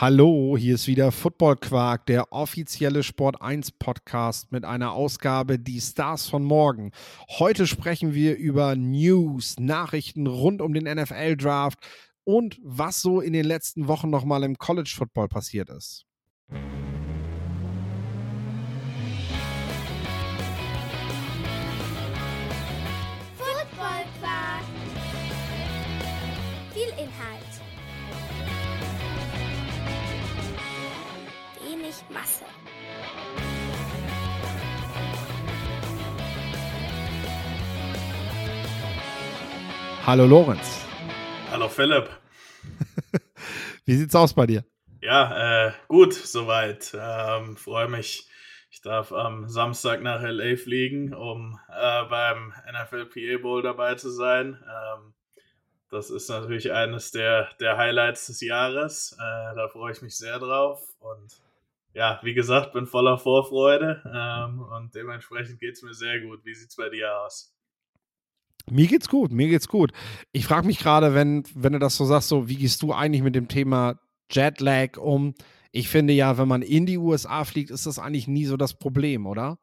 Hallo, hier ist wieder Football Quark, der offizielle Sport 1 Podcast mit einer Ausgabe Die Stars von morgen. Heute sprechen wir über News, Nachrichten rund um den NFL Draft und was so in den letzten Wochen nochmal im College Football passiert ist. Hallo Lorenz. Hallo Philipp. Wie sieht's aus bei dir? Ja, äh, gut, soweit. Ähm, Freue mich. Ich darf am Samstag nach LA fliegen, um äh, beim NFL PA Bowl dabei zu sein. Ähm, das ist natürlich eines der, der Highlights des Jahres. Äh, da freue ich mich sehr drauf. Und ja, wie gesagt, bin voller Vorfreude ähm, und dementsprechend geht es mir sehr gut. Wie sieht es bei dir aus? Mir geht's gut, mir geht's gut. Ich frage mich gerade, wenn, wenn du das so sagst, so, wie gehst du eigentlich mit dem Thema Jetlag um? Ich finde ja, wenn man in die USA fliegt, ist das eigentlich nie so das Problem, oder?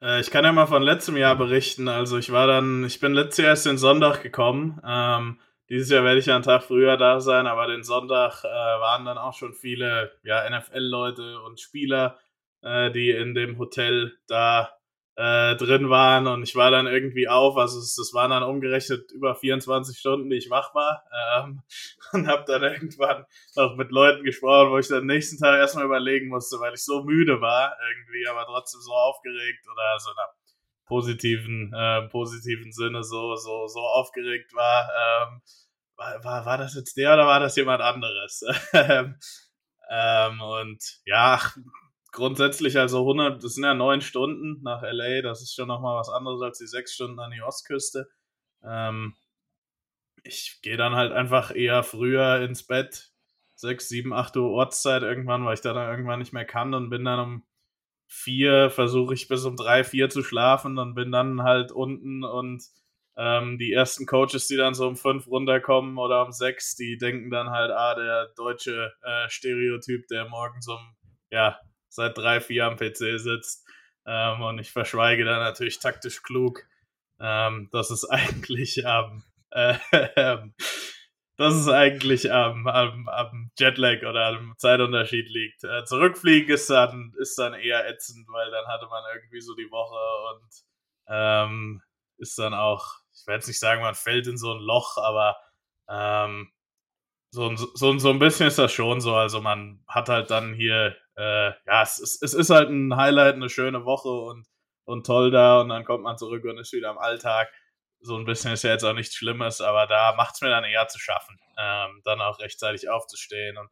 Äh, ich kann ja mal von letztem Jahr berichten. Also ich war dann, ich bin letztes Jahr erst den Sonntag gekommen. Ähm, dieses Jahr werde ich ja einen Tag früher da sein, aber den Sonntag äh, waren dann auch schon viele ja, NFL-Leute und Spieler, äh, die in dem Hotel da äh, drin waren und ich war dann irgendwie auf, also es, es waren dann umgerechnet über 24 Stunden, die ich wach war ähm, und habe dann irgendwann noch mit Leuten gesprochen, wo ich dann nächsten Tag erstmal überlegen musste, weil ich so müde war irgendwie, aber trotzdem so aufgeregt oder so einer positiven, äh, positiven Sinne so, so, so aufgeregt war. Ähm, war, war, war das jetzt der oder war das jemand anderes? ähm, und ja, grundsätzlich also 100, das sind ja neun Stunden nach LA, das ist schon nochmal was anderes als die sechs Stunden an die Ostküste. Ähm, ich gehe dann halt einfach eher früher ins Bett, sechs, sieben, acht Uhr Ortszeit irgendwann, weil ich da dann irgendwann nicht mehr kann und bin dann um vier, versuche ich bis um drei, vier zu schlafen und bin dann halt unten und ähm, die ersten Coaches, die dann so um fünf runterkommen oder um sechs, die denken dann halt, ah, der deutsche äh, Stereotyp, der morgens um, ja, seit drei, vier am PC sitzt. Ähm, und ich verschweige dann natürlich taktisch klug, ähm, dass es eigentlich am, äh, dass es eigentlich am, am, am Jetlag oder am Zeitunterschied liegt. Äh, zurückfliegen ist dann, ist dann eher ätzend, weil dann hatte man irgendwie so die Woche und ähm, ist dann auch ich werde jetzt nicht sagen, man fällt in so ein Loch, aber ähm, so, so, so ein bisschen ist das schon so. Also man hat halt dann hier, äh, ja, es ist, es ist halt ein Highlight, eine schöne Woche und, und toll da und dann kommt man zurück und ist wieder am Alltag. So ein bisschen ist ja jetzt auch nichts Schlimmes, aber da macht es mir dann eher zu schaffen, ähm, dann auch rechtzeitig aufzustehen und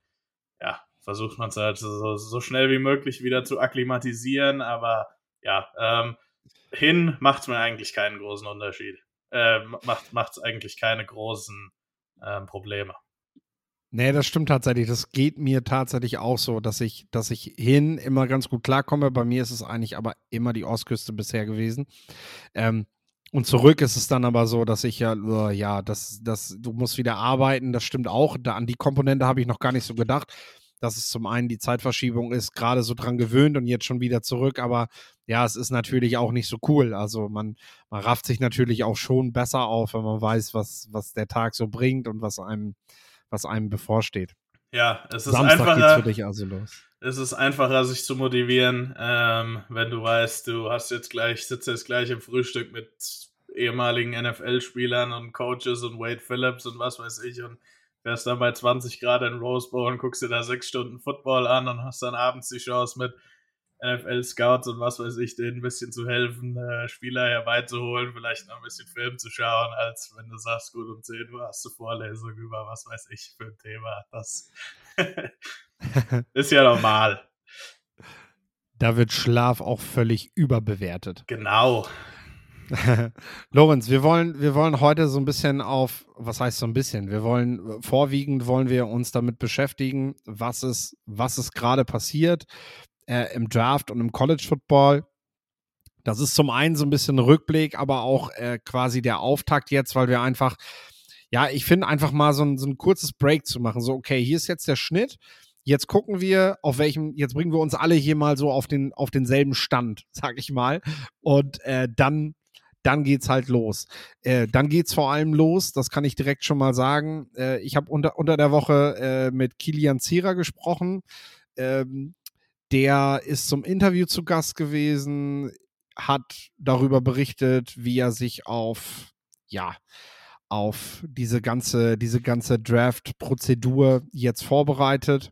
ja, versucht man es halt so, so schnell wie möglich wieder zu akklimatisieren, aber ja, ähm, hin macht es mir eigentlich keinen großen Unterschied äh, macht es eigentlich keine großen äh, Probleme. Nee, das stimmt tatsächlich. Das geht mir tatsächlich auch so, dass ich, dass ich hin immer ganz gut klarkomme. Bei mir ist es eigentlich aber immer die Ostküste bisher gewesen. Ähm, und zurück ist es dann aber so, dass ich ja, uh, ja, das, das, du musst wieder arbeiten, das stimmt auch. Da, an die Komponente habe ich noch gar nicht so gedacht dass es zum einen die Zeitverschiebung ist, gerade so dran gewöhnt und jetzt schon wieder zurück. Aber ja, es ist natürlich auch nicht so cool. Also man, man rafft sich natürlich auch schon besser auf, wenn man weiß, was, was der Tag so bringt und was einem, was einem bevorsteht. Ja, es ist Samstag einfacher. Geht's für dich also los. Es ist einfacher, sich zu motivieren, ähm, wenn du weißt, du hast jetzt gleich, sitzt jetzt gleich im Frühstück mit ehemaligen NFL-Spielern und Coaches und Wade Phillips und was weiß ich und wärst dann bei 20 Grad in Rose Bowl und guckst dir da sechs Stunden Football an und hast dann abends die Chance mit NFL-Scouts und was weiß ich, denen ein bisschen zu helfen, äh, Spieler herbeizuholen, vielleicht noch ein bisschen Film zu schauen, als wenn du sagst, gut, um 10 Uhr hast du Vorlesung über was weiß ich für ein Thema. Das ist ja normal. Da wird Schlaf auch völlig überbewertet. Genau. Lorenz, wir wollen, wir wollen heute so ein bisschen auf, was heißt so ein bisschen? Wir wollen, vorwiegend wollen wir uns damit beschäftigen, was ist, was ist gerade passiert äh, im Draft und im College Football. Das ist zum einen so ein bisschen Rückblick, aber auch äh, quasi der Auftakt jetzt, weil wir einfach, ja, ich finde einfach mal so ein, so ein kurzes Break zu machen. So, okay, hier ist jetzt der Schnitt. jetzt gucken wir, auf welchem, jetzt bringen wir uns alle hier mal so auf, den, auf denselben Stand, sag ich mal. Und äh, dann, dann geht's halt los. Äh, dann geht's vor allem los, das kann ich direkt schon mal sagen. Äh, ich habe unter, unter der Woche äh, mit Kilian Zierer gesprochen. Ähm, der ist zum Interview zu Gast gewesen, hat darüber berichtet, wie er sich auf, ja, auf diese ganze, diese ganze Draft-Prozedur jetzt vorbereitet.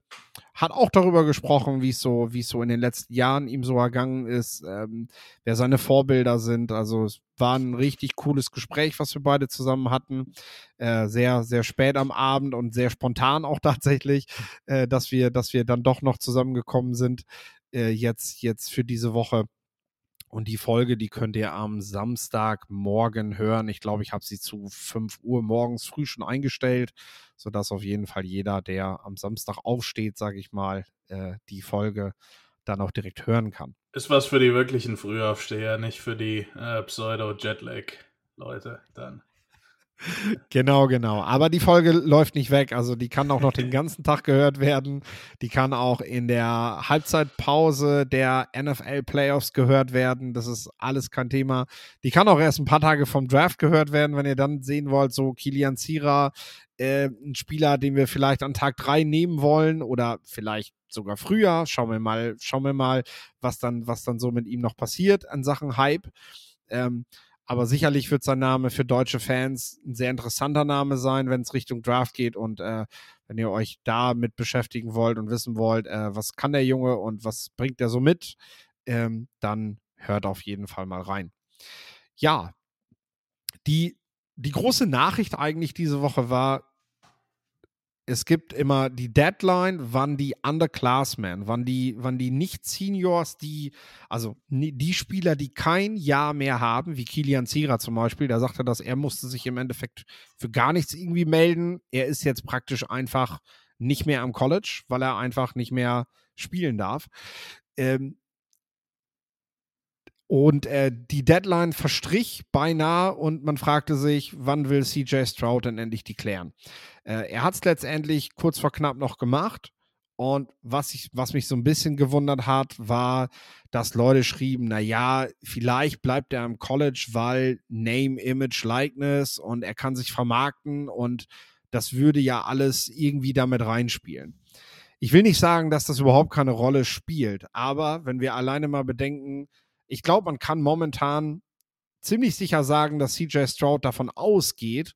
Hat auch darüber gesprochen, wie so, es so in den letzten Jahren ihm so ergangen ist, ähm, wer seine Vorbilder sind. Also es war ein richtig cooles Gespräch, was wir beide zusammen hatten. Äh, sehr, sehr spät am Abend und sehr spontan auch tatsächlich, äh, dass wir, dass wir dann doch noch zusammengekommen sind. Äh, jetzt, jetzt für diese Woche. Und die Folge, die könnt ihr am Samstagmorgen hören. Ich glaube, ich habe sie zu 5 Uhr morgens früh schon eingestellt, sodass auf jeden Fall jeder, der am Samstag aufsteht, sage ich mal, äh, die Folge dann auch direkt hören kann. Ist was für die wirklichen Frühaufsteher, nicht für die äh, Pseudo-Jetlag-Leute dann. Genau, genau. Aber die Folge läuft nicht weg. Also die kann auch noch den ganzen Tag gehört werden. Die kann auch in der Halbzeitpause der NFL Playoffs gehört werden. Das ist alles kein Thema. Die kann auch erst ein paar Tage vom Draft gehört werden, wenn ihr dann sehen wollt, so Kilian Zira, äh, ein Spieler, den wir vielleicht an Tag drei nehmen wollen oder vielleicht sogar früher. Schauen wir mal, schauen wir mal, was dann, was dann so mit ihm noch passiert an Sachen Hype. Ähm, aber sicherlich wird sein Name für deutsche Fans ein sehr interessanter Name sein, wenn es Richtung Draft geht. Und äh, wenn ihr euch damit beschäftigen wollt und wissen wollt, äh, was kann der Junge und was bringt er so mit, ähm, dann hört auf jeden Fall mal rein. Ja, die, die große Nachricht eigentlich diese Woche war, es gibt immer die Deadline, wann die Underclassmen, wann die, wann die Nicht-Seniors, die, also die Spieler, die kein Jahr mehr haben, wie Kilian Zira zum Beispiel, der sagte, dass er musste sich im Endeffekt für gar nichts irgendwie melden. Er ist jetzt praktisch einfach nicht mehr am College, weil er einfach nicht mehr spielen darf. Ähm, und äh, die Deadline verstrich beinahe und man fragte sich, wann will CJ Stroud denn endlich die klären? Äh, er hat es letztendlich kurz vor knapp noch gemacht. Und was, ich, was mich so ein bisschen gewundert hat, war, dass Leute schrieben, naja, vielleicht bleibt er am College, weil Name, Image, Likeness und er kann sich vermarkten und das würde ja alles irgendwie damit reinspielen. Ich will nicht sagen, dass das überhaupt keine Rolle spielt, aber wenn wir alleine mal bedenken, ich glaube, man kann momentan ziemlich sicher sagen, dass CJ Stroud davon ausgeht,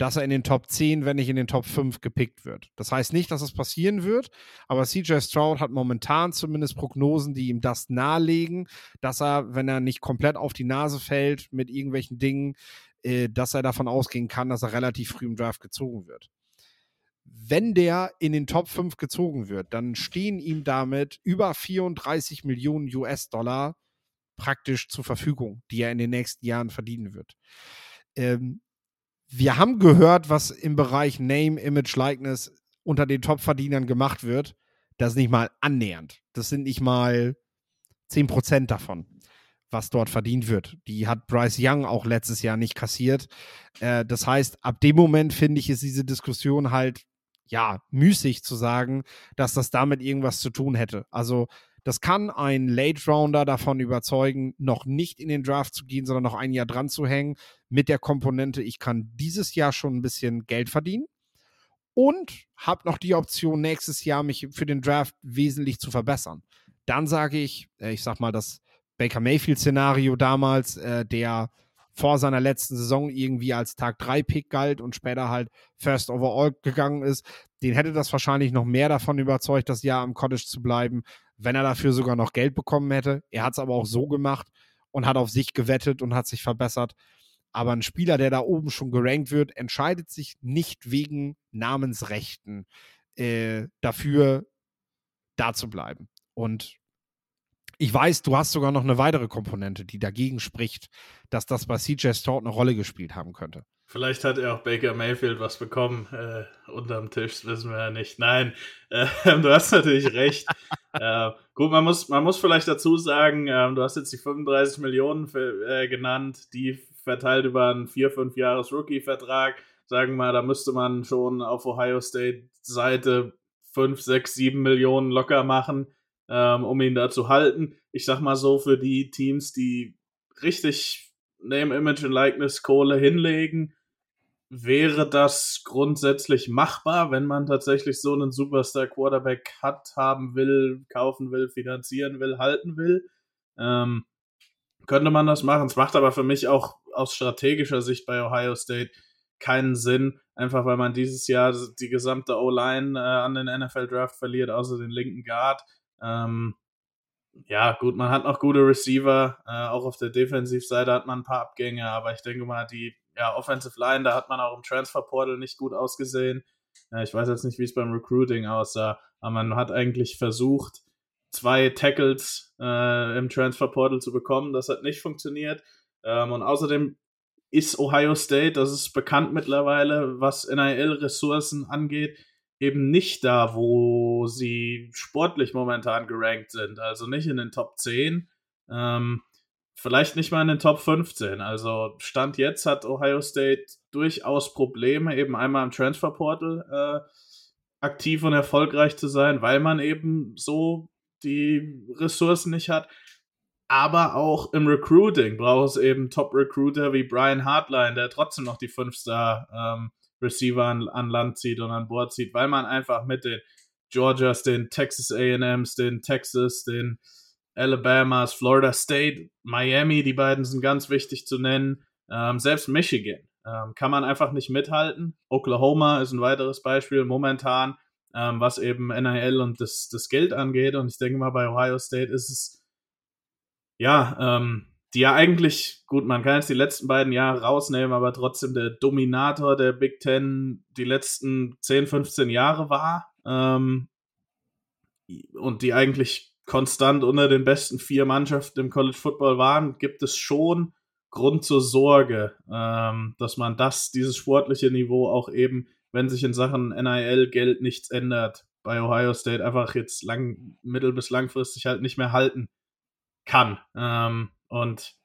dass er in den Top 10, wenn nicht in den Top 5 gepickt wird. Das heißt nicht, dass es passieren wird, aber CJ Stroud hat momentan zumindest Prognosen, die ihm das nahelegen, dass er, wenn er nicht komplett auf die Nase fällt mit irgendwelchen Dingen, äh, dass er davon ausgehen kann, dass er relativ früh im Draft gezogen wird. Wenn der in den Top 5 gezogen wird, dann stehen ihm damit über 34 Millionen US-Dollar praktisch zur Verfügung, die er in den nächsten Jahren verdienen wird. Ähm, wir haben gehört, was im Bereich Name, Image, Likeness unter den Top-Verdienern gemacht wird. Das ist nicht mal annähernd. Das sind nicht mal 10% davon, was dort verdient wird. Die hat Bryce Young auch letztes Jahr nicht kassiert. Äh, das heißt, ab dem Moment finde ich, ist diese Diskussion halt, ja, müßig zu sagen, dass das damit irgendwas zu tun hätte. Also, das kann ein Late Rounder davon überzeugen, noch nicht in den Draft zu gehen, sondern noch ein Jahr dran zu hängen, mit der Komponente, ich kann dieses Jahr schon ein bisschen Geld verdienen und habe noch die Option, nächstes Jahr mich für den Draft wesentlich zu verbessern. Dann sage ich, äh, ich sag mal, das Baker Mayfield-Szenario damals, äh, der vor seiner letzten Saison irgendwie als Tag 3 Pick galt und später halt First Overall gegangen ist, den hätte das wahrscheinlich noch mehr davon überzeugt, das Jahr am College zu bleiben, wenn er dafür sogar noch Geld bekommen hätte. Er hat es aber auch so gemacht und hat auf sich gewettet und hat sich verbessert. Aber ein Spieler, der da oben schon gerankt wird, entscheidet sich nicht wegen Namensrechten äh, dafür, da zu bleiben. Und ich weiß, du hast sogar noch eine weitere Komponente, die dagegen spricht, dass das bei CJ Stroud eine Rolle gespielt haben könnte. Vielleicht hat er auch Baker Mayfield was bekommen äh, unterm Tisch, das wissen wir ja nicht. Nein, äh, du hast natürlich recht. Äh, gut, man muss, man muss vielleicht dazu sagen, ähm, du hast jetzt die 35 Millionen für, äh, genannt, die verteilt über einen 4-5 Jahres Rookie-Vertrag. Sagen wir mal, da müsste man schon auf Ohio State Seite 5, 6, 7 Millionen locker machen, ähm, um ihn da zu halten. Ich sag mal so, für die Teams, die richtig Name, Image und Likeness Kohle hinlegen, wäre das grundsätzlich machbar, wenn man tatsächlich so einen Superstar Quarterback hat, haben will, kaufen will, finanzieren will, halten will. Ähm, könnte man das machen. Es macht aber für mich auch aus strategischer Sicht bei Ohio State keinen Sinn, einfach weil man dieses Jahr die gesamte O-Line äh, an den NFL Draft verliert, außer den linken Guard. Ähm, ja, gut, man hat noch gute Receiver, äh, auch auf der Defensivseite hat man ein paar Abgänge, aber ich denke mal, die ja, Offensive Line, da hat man auch im Transfer Portal nicht gut ausgesehen. Äh, ich weiß jetzt nicht, wie es beim Recruiting aussah, aber man hat eigentlich versucht, zwei Tackles äh, im Transfer Portal zu bekommen. Das hat nicht funktioniert. Ähm, und außerdem ist Ohio State, das ist bekannt mittlerweile, was NIL-Ressourcen angeht, eben nicht da, wo sie sportlich momentan gerankt sind. Also nicht in den Top 10. Ähm, vielleicht nicht mal in den Top 15. Also Stand jetzt hat Ohio State durchaus Probleme, eben einmal im Transferportal äh, aktiv und erfolgreich zu sein, weil man eben so die Ressourcen nicht hat. Aber auch im Recruiting braucht es eben Top-Recruiter wie Brian Hartline, der trotzdem noch die 5-Star-Receiver ähm, an, an Land zieht und an Bord zieht, weil man einfach mit den Georgias, den Texas AMs, den Texas, den Alabamas, Florida State, Miami, die beiden sind ganz wichtig zu nennen. Ähm, selbst Michigan ähm, kann man einfach nicht mithalten. Oklahoma ist ein weiteres Beispiel momentan, ähm, was eben NIL und das, das Geld angeht. Und ich denke mal, bei Ohio State ist es, ja, ähm, die ja eigentlich, gut, man kann jetzt die letzten beiden Jahre rausnehmen, aber trotzdem der Dominator der Big Ten die letzten 10, 15 Jahre war. Ähm, und die eigentlich konstant unter den besten vier Mannschaften im College Football waren, gibt es schon Grund zur Sorge, ähm, dass man das, dieses sportliche Niveau auch eben, wenn sich in Sachen NIL-Geld nichts ändert, bei Ohio State einfach jetzt lang, mittel- bis langfristig halt nicht mehr halten kann. Ähm, und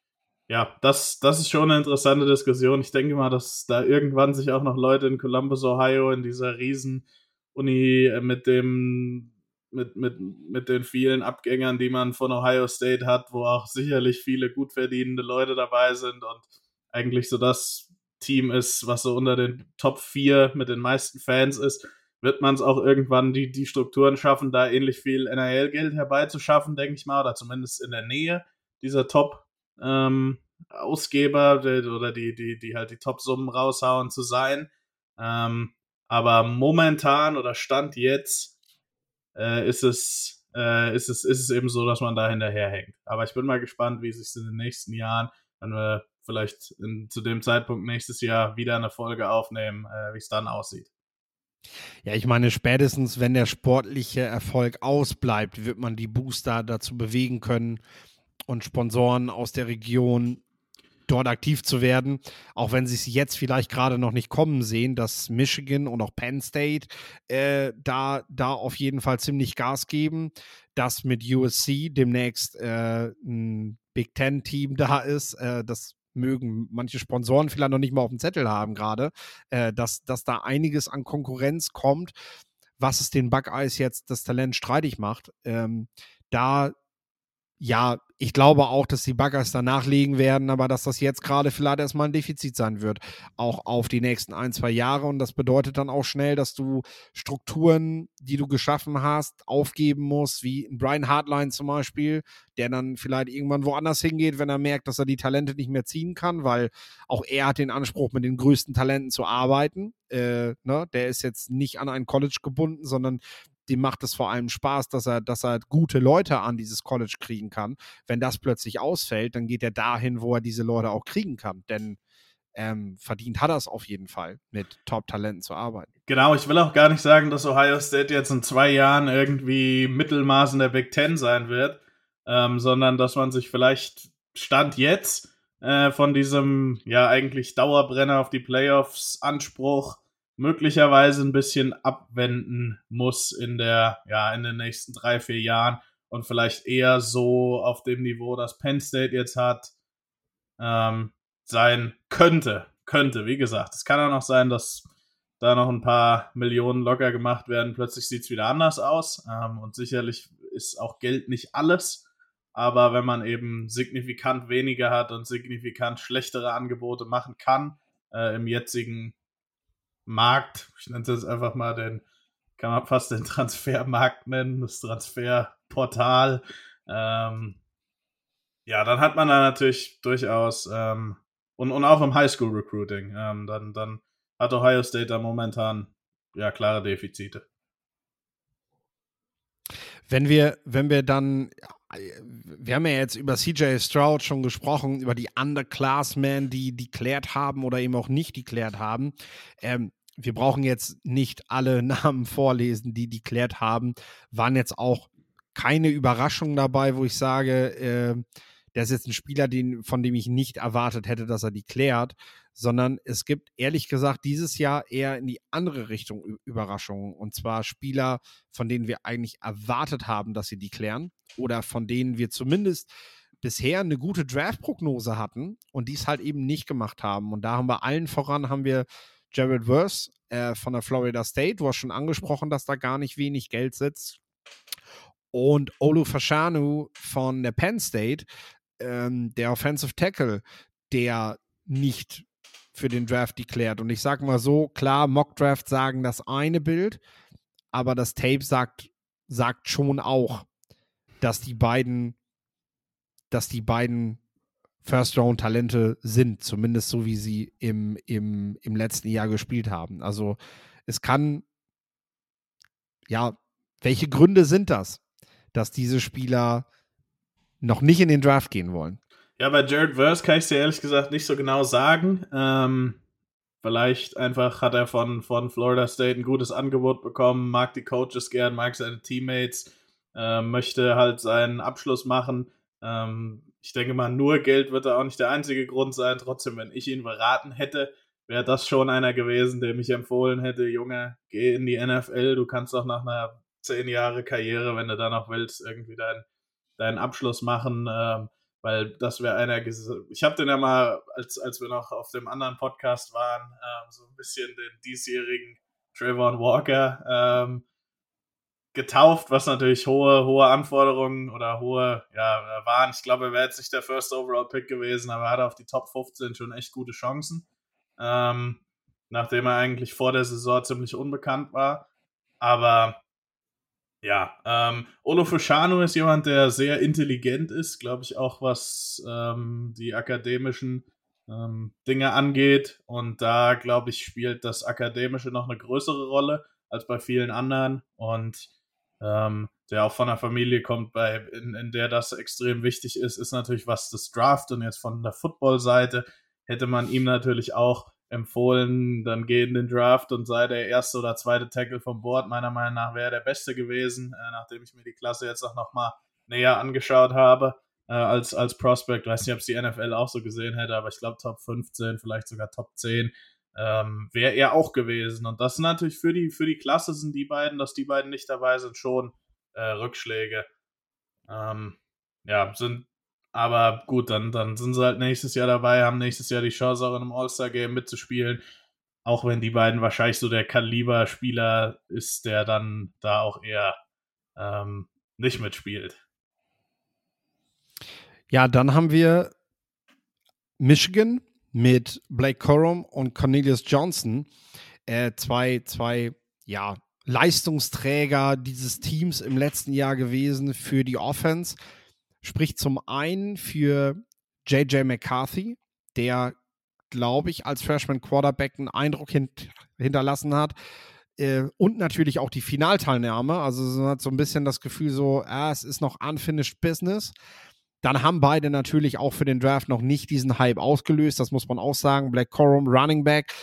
ja, das, das ist schon eine interessante Diskussion. Ich denke mal, dass da irgendwann sich auch noch Leute in Columbus, Ohio, in dieser riesen Uni äh, mit dem mit, mit, mit den vielen Abgängern, die man von Ohio State hat, wo auch sicherlich viele gut verdienende Leute dabei sind und eigentlich so das Team ist, was so unter den Top 4 mit den meisten Fans ist, wird man es auch irgendwann die, die Strukturen schaffen, da ähnlich viel NRL-Geld herbeizuschaffen, denke ich mal, oder zumindest in der Nähe dieser Top-Ausgeber ähm, oder die, die, die halt die Top-Summen raushauen zu sein. Ähm, aber momentan oder Stand jetzt äh, ist, es, äh, ist, es, ist es eben so, dass man da hinterherhängt. Aber ich bin mal gespannt, wie es sich in den nächsten Jahren, wenn wir vielleicht in, zu dem Zeitpunkt nächstes Jahr wieder eine Folge aufnehmen, äh, wie es dann aussieht. Ja, ich meine, spätestens wenn der sportliche Erfolg ausbleibt, wird man die Booster dazu bewegen können und Sponsoren aus der Region dort aktiv zu werden, auch wenn sie es jetzt vielleicht gerade noch nicht kommen sehen, dass Michigan und auch Penn State äh, da, da auf jeden Fall ziemlich Gas geben, dass mit USC demnächst äh, ein Big Ten-Team da ist, äh, das mögen manche Sponsoren vielleicht noch nicht mal auf dem Zettel haben gerade, äh, dass, dass da einiges an Konkurrenz kommt, was es den Buckeyes jetzt das Talent streitig macht. Ähm, da ja, ich glaube auch, dass die Buggers da nachlegen werden, aber dass das jetzt gerade vielleicht erstmal ein Defizit sein wird, auch auf die nächsten ein, zwei Jahre. Und das bedeutet dann auch schnell, dass du Strukturen, die du geschaffen hast, aufgeben musst, wie Brian Hartline zum Beispiel, der dann vielleicht irgendwann woanders hingeht, wenn er merkt, dass er die Talente nicht mehr ziehen kann, weil auch er hat den Anspruch, mit den größten Talenten zu arbeiten. Äh, ne? Der ist jetzt nicht an ein College gebunden, sondern dem macht es vor allem Spaß, dass er, dass er gute Leute an dieses College kriegen kann. Wenn das plötzlich ausfällt, dann geht er dahin, wo er diese Leute auch kriegen kann. Denn ähm, verdient hat er es auf jeden Fall, mit Top-Talenten zu arbeiten. Genau, ich will auch gar nicht sagen, dass Ohio State jetzt in zwei Jahren irgendwie Mittelmaß in der Big Ten sein wird, ähm, sondern dass man sich vielleicht Stand jetzt äh, von diesem ja eigentlich Dauerbrenner auf die Playoffs Anspruch möglicherweise ein bisschen abwenden muss in der, ja, in den nächsten drei, vier Jahren und vielleicht eher so auf dem Niveau, das Penn State jetzt hat, ähm, sein könnte. Könnte, wie gesagt. Es kann auch noch sein, dass da noch ein paar Millionen locker gemacht werden, plötzlich sieht es wieder anders aus. Ähm, und sicherlich ist auch Geld nicht alles. Aber wenn man eben signifikant weniger hat und signifikant schlechtere Angebote machen kann, äh, im jetzigen Markt, ich nenne es einfach mal den, kann man fast den Transfermarkt nennen, das Transferportal, ähm, ja, dann hat man da natürlich durchaus ähm, und, und auch im Highschool-Recruiting, ähm, dann, dann hat Ohio State da momentan ja klare Defizite. Wenn wir, wenn wir dann, wir haben ja jetzt über CJ Stroud schon gesprochen, über die Underclassmen, die deklärt haben oder eben auch nicht deklärt haben. Ähm, wir brauchen jetzt nicht alle Namen vorlesen, die deklärt haben. Waren jetzt auch keine Überraschungen dabei, wo ich sage, äh, der ist jetzt ein Spieler, den, von dem ich nicht erwartet hätte, dass er die klärt, sondern es gibt ehrlich gesagt dieses Jahr eher in die andere Richtung Überraschungen. Und zwar Spieler, von denen wir eigentlich erwartet haben, dass sie die klären oder von denen wir zumindest bisher eine gute Draft-Prognose hatten und dies halt eben nicht gemacht haben. Und da haben wir allen voran, haben wir Jared Verse äh, von der Florida State. Du hast schon angesprochen, dass da gar nicht wenig Geld sitzt. Und Olu Fashanu von der Penn State, ähm, der Offensive Tackle, der nicht für den Draft deklärt. Und ich sage mal so, klar, Mock Draft sagen das eine Bild, aber das Tape sagt, sagt schon auch, dass die beiden, dass die beiden First-Round-Talente sind, zumindest so wie sie im, im, im letzten Jahr gespielt haben. Also es kann, ja, welche Gründe sind das, dass diese Spieler noch nicht in den Draft gehen wollen. Ja, bei Jared Verse kann ich dir ehrlich gesagt nicht so genau sagen. Ähm, vielleicht einfach hat er von, von Florida State ein gutes Angebot bekommen, mag die Coaches gern, mag seine Teammates, äh, möchte halt seinen Abschluss machen. Ähm, ich denke mal, nur Geld wird da auch nicht der einzige Grund sein. Trotzdem, wenn ich ihn beraten hätte, wäre das schon einer gewesen, der mich empfohlen hätte, Junge, geh in die NFL, du kannst auch nach einer zehn Jahre Karriere, wenn du da noch willst, irgendwie dein deinen Abschluss machen, ähm, weil das wäre einer. Ich habe den ja mal, als, als wir noch auf dem anderen Podcast waren, ähm, so ein bisschen den diesjährigen Trayvon Walker ähm, getauft, was natürlich hohe, hohe Anforderungen oder hohe, ja, waren. Ich glaube, er wäre jetzt nicht der First Overall Pick gewesen, aber er hatte auf die Top 15 schon echt gute Chancen. Ähm, nachdem er eigentlich vor der Saison ziemlich unbekannt war. Aber ja, ähm, Olo Fushano ist jemand, der sehr intelligent ist, glaube ich, auch was ähm, die akademischen ähm, Dinge angeht. Und da, glaube ich, spielt das Akademische noch eine größere Rolle als bei vielen anderen. Und ähm, der auch von einer Familie kommt, bei, in, in der das extrem wichtig ist, ist natürlich, was das Draft und jetzt von der Football-Seite hätte man ihm natürlich auch empfohlen, dann geh in den Draft und sei der erste oder zweite Tackle vom Board. Meiner Meinung nach wäre der beste gewesen, äh, nachdem ich mir die Klasse jetzt auch nochmal näher angeschaut habe äh, als, als Prospect. Weiß nicht, ob es die NFL auch so gesehen hätte, aber ich glaube Top 15, vielleicht sogar Top 10 ähm, wäre er auch gewesen. Und das sind natürlich für die, für die Klasse sind die beiden, dass die beiden nicht dabei sind, schon äh, Rückschläge. Ähm, ja, sind aber gut, dann, dann sind sie halt nächstes Jahr dabei, haben nächstes Jahr die Chance, auch in einem All-Star-Game mitzuspielen. Auch wenn die beiden wahrscheinlich so der Kaliber-Spieler ist, der dann da auch eher ähm, nicht mitspielt. Ja, dann haben wir Michigan mit Blake Corum und Cornelius Johnson. Äh, zwei, zwei, ja, Leistungsträger dieses Teams im letzten Jahr gewesen für die Offense spricht zum einen für JJ McCarthy, der, glaube ich, als Freshman Quarterback einen Eindruck hint hinterlassen hat. Äh, und natürlich auch die Finalteilnahme. Also man hat so ein bisschen das Gefühl, so, ah, es ist noch unfinished business. Dann haben beide natürlich auch für den Draft noch nicht diesen Hype ausgelöst. Das muss man auch sagen. Black Corum, Running Back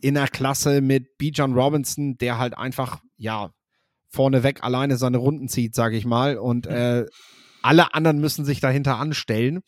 in der Klasse mit Bijan Robinson, der halt einfach, ja, vorneweg alleine seine Runden zieht, sage ich mal. Und äh, alle anderen müssen sich dahinter anstellen.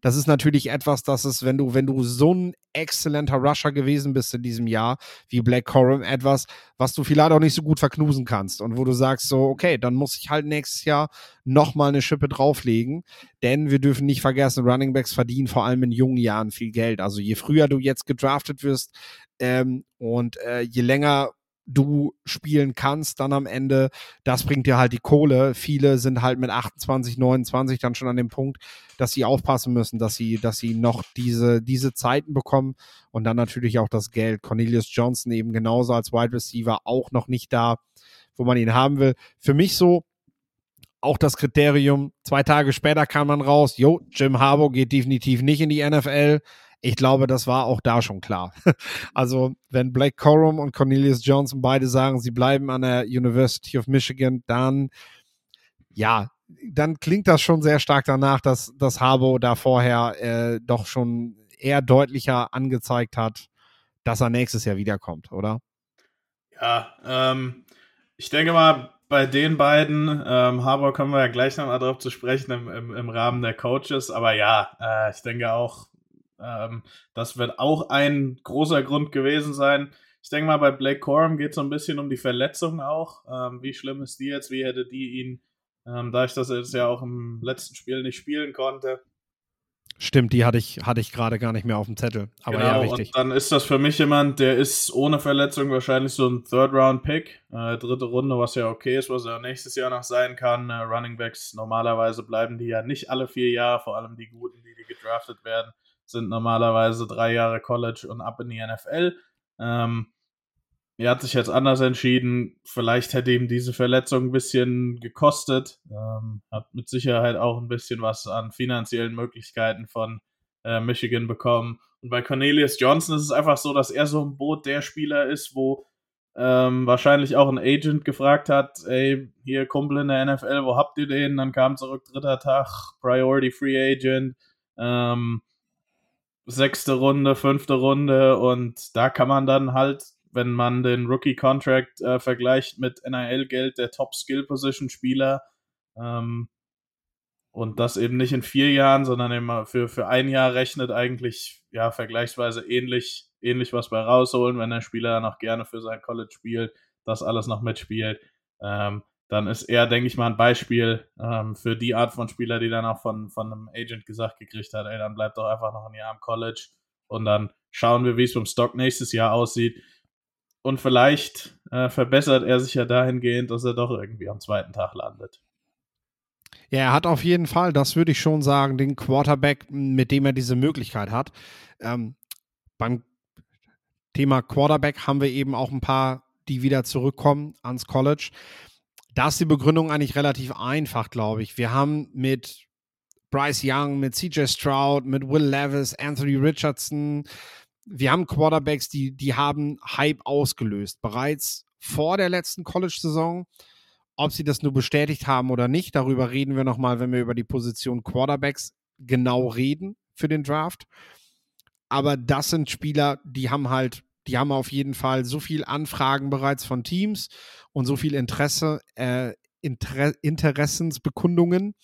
Das ist natürlich etwas, das ist, wenn du, wenn du so ein exzellenter Rusher gewesen bist in diesem Jahr, wie Black Corum, etwas, was du vielleicht auch nicht so gut verknusen kannst und wo du sagst so, okay, dann muss ich halt nächstes Jahr nochmal eine Schippe drauflegen, denn wir dürfen nicht vergessen, Running Backs verdienen vor allem in jungen Jahren viel Geld. Also je früher du jetzt gedraftet wirst ähm, und äh, je länger du spielen kannst dann am Ende, das bringt dir halt die Kohle. Viele sind halt mit 28, 29 dann schon an dem Punkt, dass sie aufpassen müssen, dass sie, dass sie noch diese, diese Zeiten bekommen und dann natürlich auch das Geld. Cornelius Johnson eben genauso als Wide Receiver auch noch nicht da, wo man ihn haben will. Für mich so, auch das Kriterium, zwei Tage später kam man raus, jo, Jim Harbour geht definitiv nicht in die NFL ich glaube, das war auch da schon klar. Also, wenn Blake Corum und Cornelius Johnson beide sagen, sie bleiben an der University of Michigan, dann, ja, dann klingt das schon sehr stark danach, dass, dass Harbo da vorher äh, doch schon eher deutlicher angezeigt hat, dass er nächstes Jahr wiederkommt, oder? Ja, ähm, ich denke mal, bei den beiden, ähm, Harbour kommen wir ja gleich nochmal drauf zu sprechen im, im, im Rahmen der Coaches, aber ja, äh, ich denke auch, ähm, das wird auch ein großer Grund gewesen sein. Ich denke mal, bei Blake Corum geht es so ein bisschen um die Verletzung auch. Ähm, wie schlimm ist die jetzt? Wie hätte die ihn, ähm, da ich das jetzt ja auch im letzten Spiel nicht spielen konnte, Stimmt, die hatte ich, hatte ich gerade gar nicht mehr auf dem Zettel. Aber genau, ja, richtig. Und dann ist das für mich jemand, der ist ohne Verletzung wahrscheinlich so ein Third-Round-Pick. Äh, dritte Runde, was ja okay ist, was er nächstes Jahr noch sein kann. Äh, Running Backs, normalerweise bleiben die ja nicht alle vier Jahre, vor allem die guten, die, die gedraftet werden sind normalerweise drei Jahre College und ab in die NFL. Ähm, er hat sich jetzt anders entschieden. Vielleicht hätte ihm diese Verletzung ein bisschen gekostet. Ähm, hat mit Sicherheit auch ein bisschen was an finanziellen Möglichkeiten von äh, Michigan bekommen. Und bei Cornelius Johnson ist es einfach so, dass er so ein Boot der Spieler ist, wo ähm, wahrscheinlich auch ein Agent gefragt hat, ey, hier Kumpel in der NFL, wo habt ihr den? Dann kam zurück dritter Tag, Priority Free Agent. Ähm, sechste Runde, fünfte Runde und da kann man dann halt, wenn man den Rookie-Contract äh, vergleicht mit NIL-Geld, der Top-Skill-Position-Spieler ähm, und das eben nicht in vier Jahren, sondern immer für, für ein Jahr rechnet eigentlich ja vergleichsweise ähnlich, ähnlich was bei rausholen, wenn der Spieler noch gerne für sein College spielt, das alles noch mitspielt. Ähm, dann ist er, denke ich mal, ein Beispiel ähm, für die Art von Spieler, die dann auch von, von einem Agent gesagt gekriegt hat, ey, dann bleibt doch einfach noch ein Jahr am College und dann schauen wir, wie es vom Stock nächstes Jahr aussieht. Und vielleicht äh, verbessert er sich ja dahingehend, dass er doch irgendwie am zweiten Tag landet. Ja, er hat auf jeden Fall, das würde ich schon sagen, den Quarterback, mit dem er diese Möglichkeit hat. Ähm, beim Thema Quarterback haben wir eben auch ein paar, die wieder zurückkommen ans College. Da ist die Begründung eigentlich relativ einfach, glaube ich. Wir haben mit Bryce Young, mit CJ Stroud, mit Will Levis, Anthony Richardson, wir haben Quarterbacks, die, die haben Hype ausgelöst. Bereits vor der letzten College-Saison. Ob sie das nur bestätigt haben oder nicht, darüber reden wir nochmal, wenn wir über die Position Quarterbacks genau reden für den Draft. Aber das sind Spieler, die haben halt die haben auf jeden Fall so viel Anfragen bereits von Teams und so viel Interesse, äh, Inter Interessensbekundungen,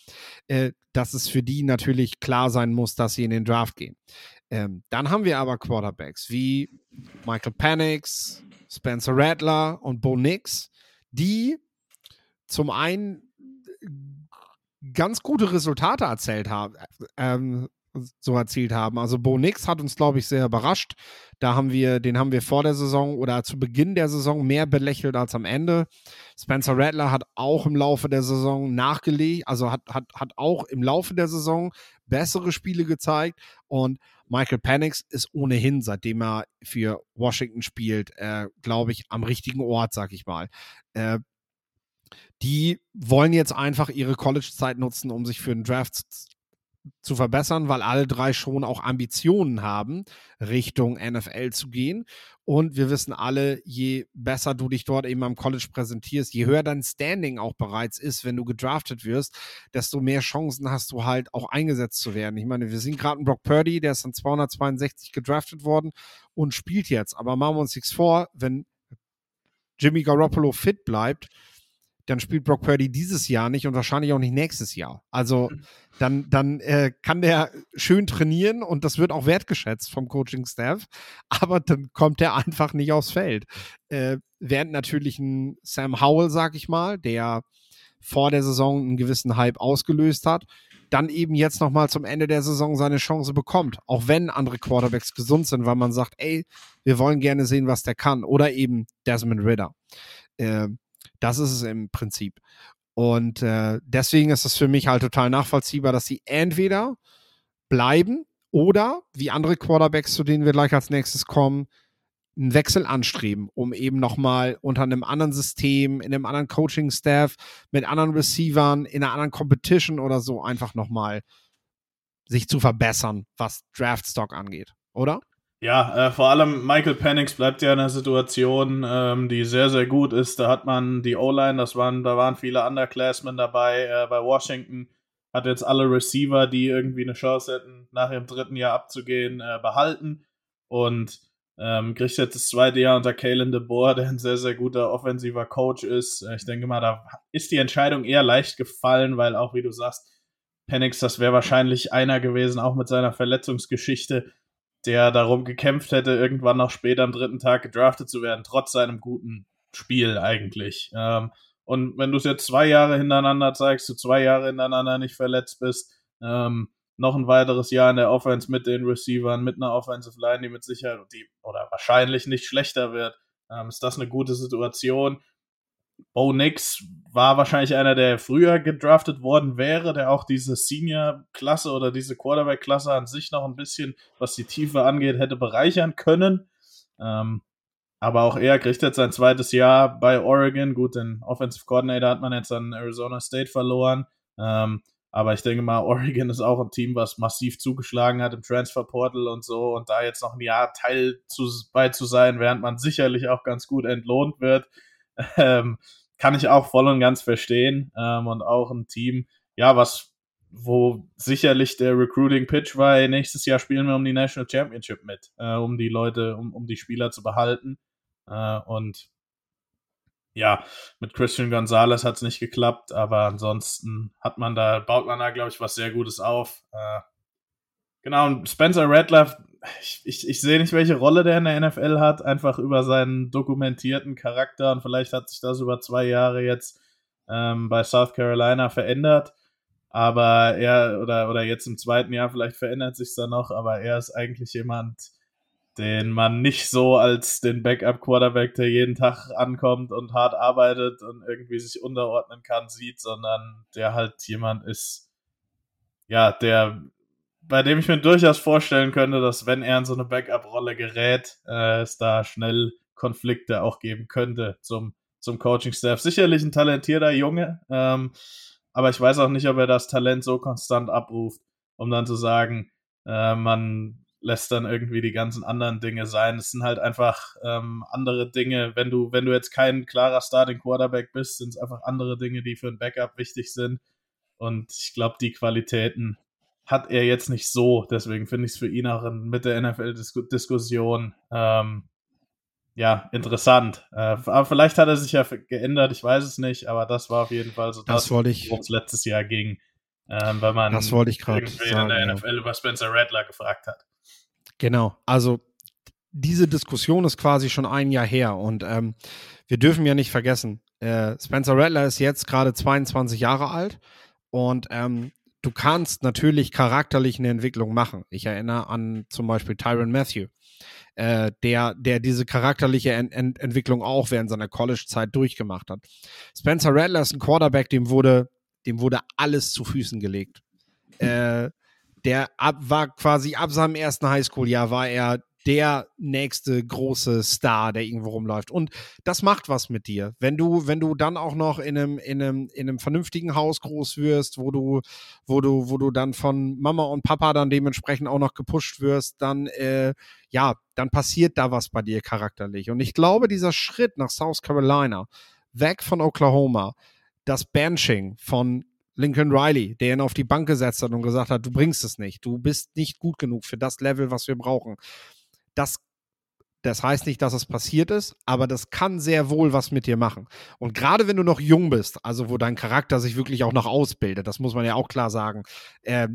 äh, dass es für die natürlich klar sein muss, dass sie in den Draft gehen. Ähm, dann haben wir aber Quarterbacks wie Michael Panix, Spencer Rattler und Bo Nix, die zum einen ganz gute Resultate erzählt haben, ähm, so erzielt haben. Also Bo Nix hat uns, glaube ich, sehr überrascht. Da haben wir, den haben wir vor der Saison oder zu Beginn der Saison mehr belächelt als am Ende. Spencer Rattler hat auch im Laufe der Saison nachgelegt, also hat, hat, hat auch im Laufe der Saison bessere Spiele gezeigt und Michael Panix ist ohnehin, seitdem er für Washington spielt, äh, glaube ich, am richtigen Ort, sag ich mal. Äh, die wollen jetzt einfach ihre College-Zeit nutzen, um sich für den Draft zu verbessern, weil alle drei schon auch Ambitionen haben, Richtung NFL zu gehen. Und wir wissen alle, je besser du dich dort eben am College präsentierst, je höher dein Standing auch bereits ist, wenn du gedraftet wirst, desto mehr Chancen hast du halt auch eingesetzt zu werden. Ich meine, wir sehen gerade einen Brock Purdy, der ist dann 262 gedraftet worden und spielt jetzt. Aber machen wir uns nichts vor, wenn Jimmy Garoppolo fit bleibt, dann spielt Brock Purdy dieses Jahr nicht und wahrscheinlich auch nicht nächstes Jahr. Also mhm. dann, dann äh, kann der schön trainieren und das wird auch wertgeschätzt vom Coaching-Staff, aber dann kommt er einfach nicht aufs Feld. Äh, während natürlich ein Sam Howell, sag ich mal, der vor der Saison einen gewissen Hype ausgelöst hat, dann eben jetzt nochmal zum Ende der Saison seine Chance bekommt. Auch wenn andere Quarterbacks gesund sind, weil man sagt, ey, wir wollen gerne sehen, was der kann. Oder eben Desmond Ritter. Äh, das ist es im Prinzip. Und äh, deswegen ist es für mich halt total nachvollziehbar, dass sie entweder bleiben oder, wie andere Quarterbacks, zu denen wir gleich als nächstes kommen, einen Wechsel anstreben, um eben nochmal unter einem anderen System, in einem anderen Coaching-Staff, mit anderen Receivern, in einer anderen Competition oder so einfach nochmal sich zu verbessern, was Draftstock angeht, oder? Ja, äh, vor allem Michael Penix bleibt ja in einer Situation, ähm, die sehr, sehr gut ist. Da hat man die O-Line, waren, da waren viele Underclassmen dabei. Äh, bei Washington hat jetzt alle Receiver, die irgendwie eine Chance hätten, nach ihrem dritten Jahr abzugehen, äh, behalten. Und ähm, kriegt jetzt das zweite Jahr unter Kalen DeBoer, der ein sehr, sehr guter offensiver Coach ist. Äh, ich denke mal, da ist die Entscheidung eher leicht gefallen, weil auch, wie du sagst, Penix, das wäre wahrscheinlich einer gewesen, auch mit seiner Verletzungsgeschichte, der darum gekämpft hätte, irgendwann noch später am dritten Tag gedraftet zu werden, trotz seinem guten Spiel eigentlich. Ähm, und wenn du es jetzt zwei Jahre hintereinander zeigst, du zwei Jahre hintereinander nicht verletzt bist, ähm, noch ein weiteres Jahr in der Offense mit den Receivern, mit einer Offensive Line, die mit Sicherheit die, oder wahrscheinlich nicht schlechter wird, ähm, ist das eine gute Situation. Bo Nix war wahrscheinlich einer, der früher gedraftet worden wäre, der auch diese Senior-Klasse oder diese Quarterback-Klasse an sich noch ein bisschen, was die Tiefe angeht, hätte bereichern können. Ähm, aber auch er kriegt jetzt sein zweites Jahr bei Oregon. Gut, den Offensive Coordinator hat man jetzt an Arizona State verloren. Ähm, aber ich denke mal, Oregon ist auch ein Team, was massiv zugeschlagen hat im Transferportal und so. Und da jetzt noch ein Jahr Teil zu, bei zu sein, während man sicherlich auch ganz gut entlohnt wird, ähm, kann ich auch voll und ganz verstehen. Ähm, und auch ein Team, ja, was, wo sicherlich der Recruiting Pitch war, nächstes Jahr spielen wir um die National Championship mit, äh, um die Leute, um, um die Spieler zu behalten. Äh, und ja, mit Christian Gonzalez hat es nicht geklappt, aber ansonsten hat man da, baut man da, glaube ich, was sehr Gutes auf. Äh, genau, und Spencer Radcliffe, ich, ich, ich sehe nicht, welche Rolle der in der NFL hat, einfach über seinen dokumentierten Charakter und vielleicht hat sich das über zwei Jahre jetzt ähm, bei South Carolina verändert. Aber er, oder, oder jetzt im zweiten Jahr, vielleicht verändert sich da noch, aber er ist eigentlich jemand, den man nicht so als den Backup-Quarterback, der jeden Tag ankommt und hart arbeitet und irgendwie sich unterordnen kann, sieht, sondern der halt jemand ist, ja, der, bei dem ich mir durchaus vorstellen könnte, dass wenn er in so eine Backup-Rolle gerät, äh, es da schnell Konflikte auch geben könnte zum, zum Coaching-Staff. Sicherlich ein talentierter Junge, ähm, aber ich weiß auch nicht, ob er das Talent so konstant abruft, um dann zu sagen, äh, man lässt dann irgendwie die ganzen anderen Dinge sein. Es sind halt einfach ähm, andere Dinge. Wenn du, wenn du jetzt kein klarer Starting Quarterback bist, sind es einfach andere Dinge, die für ein Backup wichtig sind. Und ich glaube, die Qualitäten hat er jetzt nicht so. Deswegen finde ich es für ihn auch mit der NFL-Diskussion ähm, ja interessant. Äh, aber vielleicht hat er sich ja geändert, ich weiß es nicht, aber das war auf jeden Fall so das, das worum es letztes Jahr ging. Ähm, weil man das wollte ich gerade in der NFL ja. über Spencer Rattler gefragt hat. Genau, also diese Diskussion ist quasi schon ein Jahr her und ähm, wir dürfen ja nicht vergessen, äh, Spencer Rattler ist jetzt gerade 22 Jahre alt und ähm, du kannst natürlich charakterlich eine Entwicklung machen. Ich erinnere an zum Beispiel Tyron Matthew, äh, der, der diese charakterliche Ent Ent Entwicklung auch während seiner College-Zeit durchgemacht hat. Spencer Rattler ist ein Quarterback, dem wurde, dem wurde alles zu Füßen gelegt. Äh, der ab, war quasi ab seinem ersten Highschool-Jahr war er der nächste große Star, der irgendwo rumläuft. Und das macht was mit dir. Wenn du, wenn du dann auch noch in einem, in einem, in einem vernünftigen Haus groß wirst, wo du, wo du, wo du dann von Mama und Papa dann dementsprechend auch noch gepusht wirst, dann, äh, ja, dann passiert da was bei dir charakterlich. Und ich glaube, dieser Schritt nach South Carolina, weg von Oklahoma, das Benching von Lincoln Riley, der ihn auf die Bank gesetzt hat und gesagt hat, du bringst es nicht, du bist nicht gut genug für das Level, was wir brauchen. Das Das heißt nicht, dass es passiert ist, aber das kann sehr wohl was mit dir machen. Und gerade wenn du noch jung bist, also wo dein Charakter sich wirklich auch noch ausbildet, das muss man ja auch klar sagen, äh,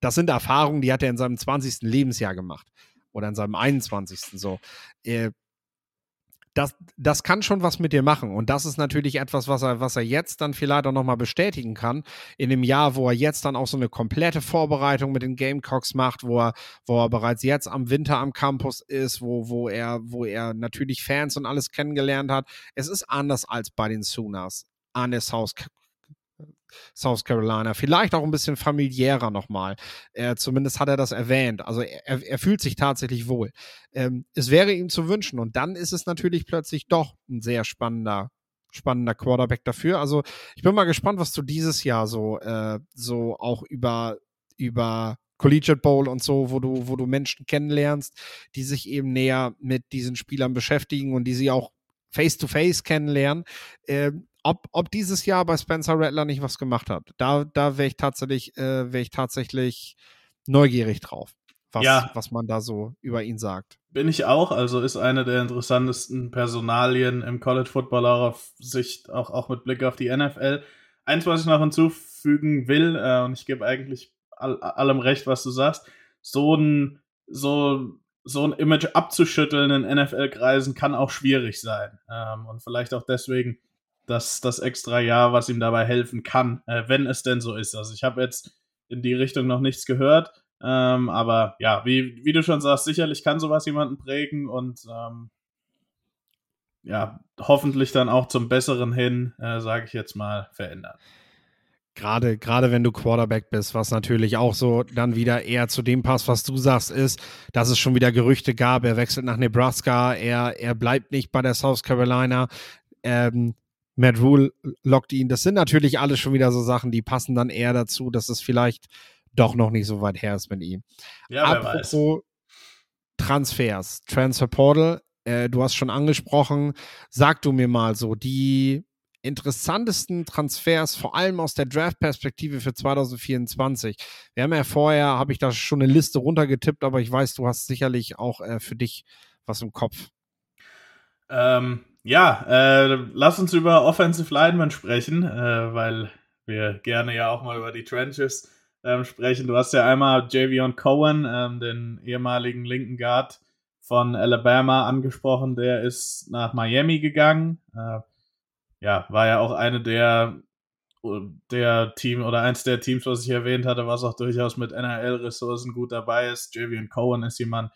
das sind Erfahrungen, die hat er in seinem 20. Lebensjahr gemacht oder in seinem 21. so. Äh, das, das kann schon was mit dir machen. Und das ist natürlich etwas, was er, was er jetzt dann vielleicht auch nochmal bestätigen kann. In dem Jahr, wo er jetzt dann auch so eine komplette Vorbereitung mit den Gamecocks macht, wo er, wo er bereits jetzt am Winter am Campus ist, wo, wo er, wo er natürlich Fans und alles kennengelernt hat. Es ist anders als bei den Sooners an der South Carolina. Vielleicht auch ein bisschen familiärer nochmal. Äh, zumindest hat er das erwähnt. Also er, er fühlt sich tatsächlich wohl. Ähm, es wäre ihm zu wünschen. Und dann ist es natürlich plötzlich doch ein sehr spannender spannender Quarterback dafür. Also ich bin mal gespannt, was du dieses Jahr so äh, so auch über über Collegiate Bowl und so, wo du wo du Menschen kennenlernst, die sich eben näher mit diesen Spielern beschäftigen und die sie auch face to face kennenlernen. Ähm, ob, ob dieses Jahr bei Spencer Rattler nicht was gemacht hat. Da, da wäre ich tatsächlich, äh, wäre ich tatsächlich neugierig drauf, was, ja. was man da so über ihn sagt. Bin ich auch, also ist eine der interessantesten Personalien im College Football auf Sicht, auch, auch mit Blick auf die NFL. Eins, was ich noch hinzufügen will, äh, und ich gebe eigentlich all, allem recht, was du sagst, so ein, so, so ein Image abzuschütteln in NFL-Kreisen kann auch schwierig sein. Ähm, und vielleicht auch deswegen das, das extra Jahr, was ihm dabei helfen kann, äh, wenn es denn so ist. Also ich habe jetzt in die Richtung noch nichts gehört, ähm, aber ja, wie, wie du schon sagst, sicherlich kann sowas jemanden prägen und ähm, ja, hoffentlich dann auch zum Besseren hin, äh, sage ich jetzt mal, verändern. Gerade, gerade wenn du Quarterback bist, was natürlich auch so dann wieder eher zu dem passt, was du sagst, ist, dass es schon wieder Gerüchte gab, er wechselt nach Nebraska, er, er bleibt nicht bei der South Carolina. Ähm, Matt Rule lockt ihn. Das sind natürlich alles schon wieder so Sachen, die passen dann eher dazu, dass es vielleicht doch noch nicht so weit her ist mit ihm. Ja, Apropos wer weiß. Transfers, Transfer Portal, äh, du hast schon angesprochen. Sag du mir mal so, die interessantesten Transfers, vor allem aus der Draft-Perspektive für 2024. Wir haben ja vorher, habe ich da schon eine Liste runtergetippt, aber ich weiß, du hast sicherlich auch äh, für dich was im Kopf. Ähm, ja, äh, lass uns über Offensive Linemen sprechen, äh, weil wir gerne ja auch mal über die Trenches ähm, sprechen. Du hast ja einmal Javion Cohen, ähm, den ehemaligen linken Guard von Alabama, angesprochen. Der ist nach Miami gegangen. Äh, ja, war ja auch eine der der Team oder eins der Teams, was ich erwähnt hatte, was auch durchaus mit NRL-Ressourcen gut dabei ist. Javion Cohen ist jemand,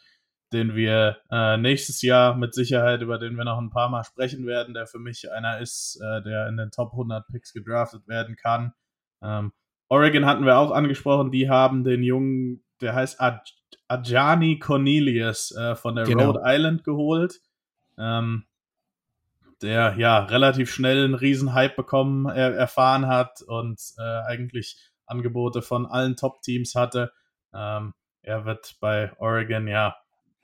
den wir äh, nächstes Jahr mit Sicherheit, über den wir noch ein paar Mal sprechen werden, der für mich einer ist, äh, der in den Top 100 Picks gedraftet werden kann. Ähm, Oregon hatten wir auch angesprochen, die haben den Jungen, der heißt Aj Ajani Cornelius äh, von der genau. Rhode Island geholt. Ähm, der ja relativ schnell einen Riesenhype bekommen, er, erfahren hat und äh, eigentlich Angebote von allen Top-Teams hatte. Ähm, er wird bei Oregon ja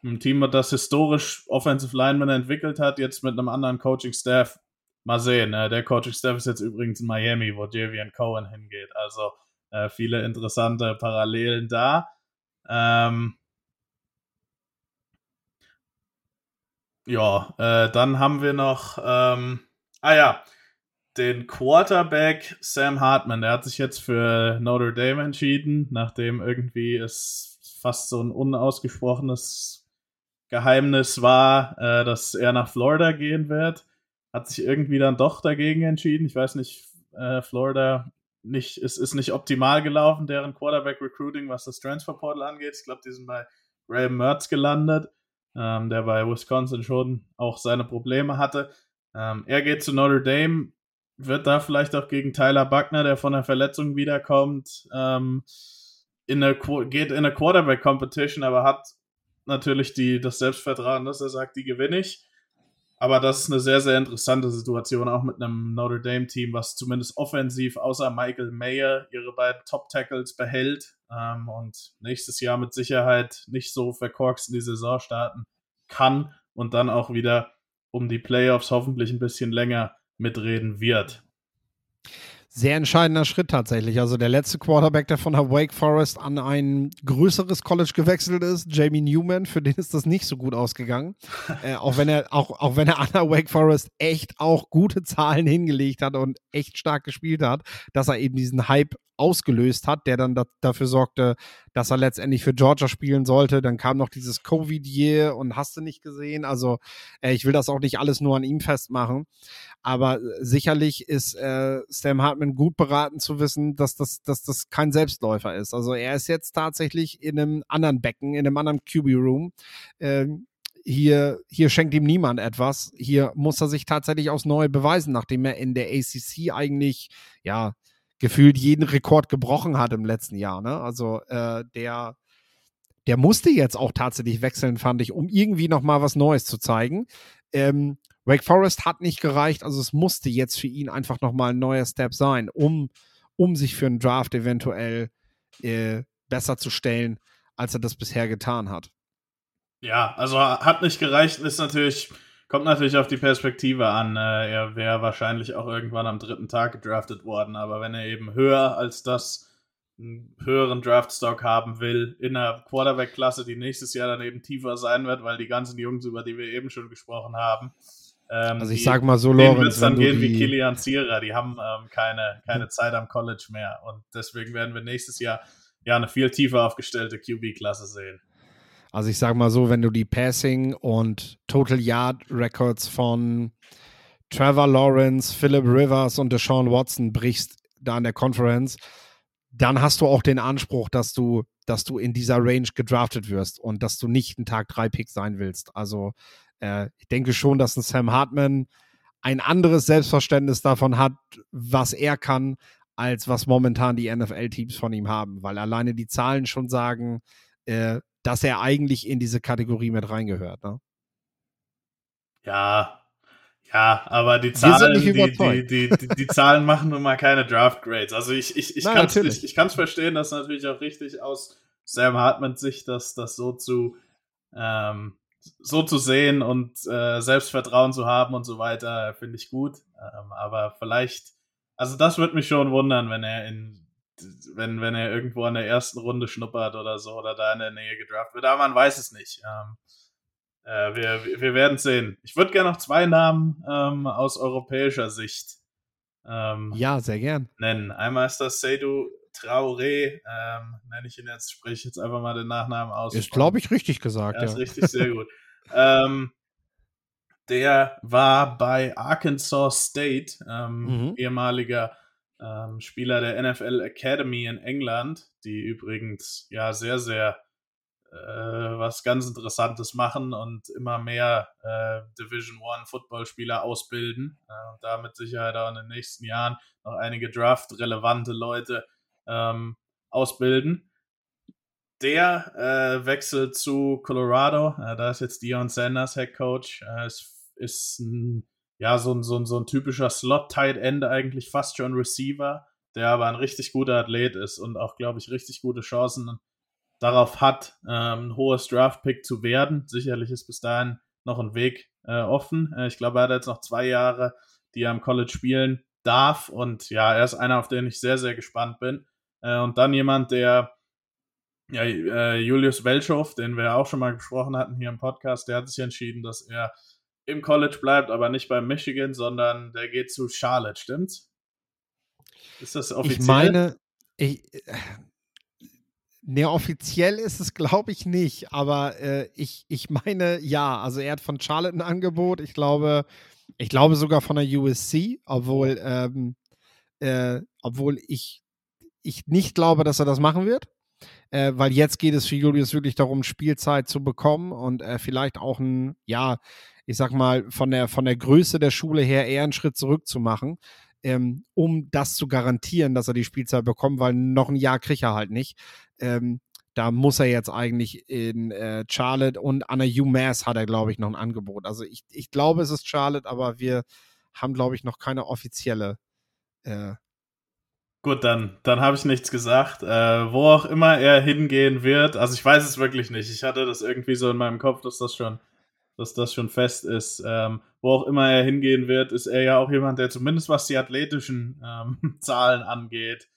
ein Team, das historisch Offensive Lineman entwickelt hat, jetzt mit einem anderen Coaching-Staff. Mal sehen. Äh, der Coaching-Staff ist jetzt übrigens in Miami, wo Javian Cohen hingeht. Also äh, viele interessante Parallelen da. Ähm, ja, äh, dann haben wir noch, ähm, ah ja, den Quarterback Sam Hartman. Der hat sich jetzt für Notre Dame entschieden, nachdem irgendwie es fast so ein unausgesprochenes Geheimnis war, äh, dass er nach Florida gehen wird. Hat sich irgendwie dann doch dagegen entschieden. Ich weiß nicht, äh, Florida nicht, es ist nicht optimal gelaufen, deren Quarterback Recruiting, was das Transfer Portal angeht. Ich glaube, die sind bei Graham Mertz gelandet, ähm, der bei Wisconsin schon auch seine Probleme hatte. Ähm, er geht zu Notre Dame, wird da vielleicht auch gegen Tyler Buckner, der von der Verletzung wiederkommt, ähm, in eine, geht in eine Quarterback Competition, aber hat natürlich die, das Selbstvertrauen, dass er sagt, die gewinne ich. Aber das ist eine sehr, sehr interessante Situation, auch mit einem Notre Dame-Team, was zumindest offensiv außer Michael Mayer ihre beiden Top-Tackles behält ähm, und nächstes Jahr mit Sicherheit nicht so verkorkst in die Saison starten kann und dann auch wieder um die Playoffs hoffentlich ein bisschen länger mitreden wird. Sehr entscheidender Schritt tatsächlich. Also der letzte Quarterback, der von der Wake Forest an ein größeres College gewechselt ist, Jamie Newman, für den ist das nicht so gut ausgegangen. äh, auch wenn er auch, auch wenn er an der Wake Forest echt auch gute Zahlen hingelegt hat und echt stark gespielt hat, dass er eben diesen Hype ausgelöst hat, der dann da, dafür sorgte, dass er letztendlich für Georgia spielen sollte. Dann kam noch dieses Covid-Year und hast du nicht gesehen. Also äh, ich will das auch nicht alles nur an ihm festmachen. Aber äh, sicherlich ist äh, Sam Hartman gut beraten zu wissen, dass das, dass das kein Selbstläufer ist. Also er ist jetzt tatsächlich in einem anderen Becken, in einem anderen QB-Room. Ähm, hier, hier schenkt ihm niemand etwas. Hier muss er sich tatsächlich aufs Neue beweisen, nachdem er in der ACC eigentlich, ja, gefühlt jeden Rekord gebrochen hat im letzten Jahr. Ne? Also äh, der, der musste jetzt auch tatsächlich wechseln, fand ich, um irgendwie noch mal was Neues zu zeigen. Ähm, Wake Forest hat nicht gereicht, also es musste jetzt für ihn einfach noch mal ein neuer Step sein, um, um sich für einen Draft eventuell äh, besser zu stellen, als er das bisher getan hat. Ja, also hat nicht gereicht, ist natürlich Kommt natürlich auf die Perspektive an. Äh, er wäre wahrscheinlich auch irgendwann am dritten Tag gedraftet worden, aber wenn er eben höher als das einen höheren Draftstock haben will in einer Quarterback-Klasse, die nächstes Jahr dann eben tiefer sein wird, weil die ganzen Jungs, über die wir eben schon gesprochen haben, ähm, also ich die, sag mal so, Lorenz, wird es dann gehen wie Kilian Zierer, die haben ähm, keine, keine Zeit am College mehr und deswegen werden wir nächstes Jahr ja eine viel tiefer aufgestellte QB-Klasse sehen. Also ich sage mal so, wenn du die Passing und Total Yard Records von Trevor Lawrence, Philip Rivers und Deshaun Watson brichst da an der Conference, dann hast du auch den Anspruch, dass du, dass du in dieser Range gedraftet wirst und dass du nicht ein Tag 3 Pick sein willst. Also äh, ich denke schon, dass ein Sam Hartman ein anderes Selbstverständnis davon hat, was er kann, als was momentan die NFL-Teams von ihm haben, weil alleine die Zahlen schon sagen, äh, dass er eigentlich in diese Kategorie mit reingehört. Ne? Ja, ja, aber die Zahlen, die, die, die, die, Zahlen machen nun mal keine Draft Grades. Also ich, ich, ich kann es ich, ich verstehen, dass natürlich auch richtig aus Sam Hartmans Sicht, dass das so zu ähm, so zu sehen und äh, Selbstvertrauen zu haben und so weiter, finde ich gut. Ähm, aber vielleicht, also das würde mich schon wundern, wenn er in wenn, wenn er irgendwo in der ersten Runde schnuppert oder so oder da in der Nähe gedraft wird. Aber man weiß es nicht. Ähm, äh, wir, wir werden sehen. Ich würde gerne noch zwei Namen ähm, aus europäischer Sicht ähm, ja, sehr gern. nennen. Einmal ist das Seydou Traoré, ähm, nenne ich ihn jetzt, spreche jetzt einfach mal den Nachnamen aus. Ist, glaube ich, richtig gesagt. Ja, ist richtig, sehr gut. ähm, der war bei Arkansas State, ähm, mhm. ehemaliger ähm, Spieler der NFL Academy in England, die übrigens ja sehr, sehr äh, was ganz Interessantes machen und immer mehr äh, Division One Footballspieler ausbilden äh, und da mit Sicherheit auch in den nächsten Jahren noch einige Draft-relevante Leute ähm, ausbilden. Der äh, wechselt zu Colorado. Äh, da ist jetzt Dion Sanders Head Coach. Äh, ist, ist ein ja, so ein, so ein, so ein typischer Slot-Tight End eigentlich, fast schon Receiver, der aber ein richtig guter Athlet ist und auch, glaube ich, richtig gute Chancen darauf hat, ähm, ein hohes Draft-Pick zu werden. Sicherlich ist bis dahin noch ein Weg äh, offen. Äh, ich glaube, er hat jetzt noch zwei Jahre, die er am College spielen darf und ja, er ist einer, auf den ich sehr, sehr gespannt bin. Äh, und dann jemand, der ja, äh, Julius Welschow, den wir auch schon mal gesprochen hatten hier im Podcast, der hat sich entschieden, dass er im College bleibt, aber nicht bei Michigan, sondern der geht zu Charlotte, stimmt's? Ist das offiziell? Ich meine, ich, ne, offiziell ist es, glaube ich, nicht, aber äh, ich, ich meine, ja, also er hat von Charlotte ein Angebot, ich glaube, ich glaube sogar von der USC, obwohl, ähm, äh, obwohl ich, ich nicht glaube, dass er das machen wird. Äh, weil jetzt geht es für Julius wirklich darum, Spielzeit zu bekommen und äh, vielleicht auch ein, ja, ich sag mal, von der, von der Größe der Schule her eher einen Schritt zurück zu machen, ähm, um das zu garantieren, dass er die Spielzeit bekommt, weil noch ein Jahr kriegt er halt nicht. Ähm, da muss er jetzt eigentlich in äh, Charlotte und an der UMass hat er, glaube ich, noch ein Angebot. Also ich, ich glaube, es ist Charlotte, aber wir haben, glaube ich, noch keine offizielle. Äh Gut, dann, dann habe ich nichts gesagt. Äh, wo auch immer er hingehen wird, also ich weiß es wirklich nicht. Ich hatte das irgendwie so in meinem Kopf, dass das schon dass das schon fest ist. Ähm, wo auch immer er hingehen wird, ist er ja auch jemand, der zumindest was die athletischen ähm, Zahlen angeht,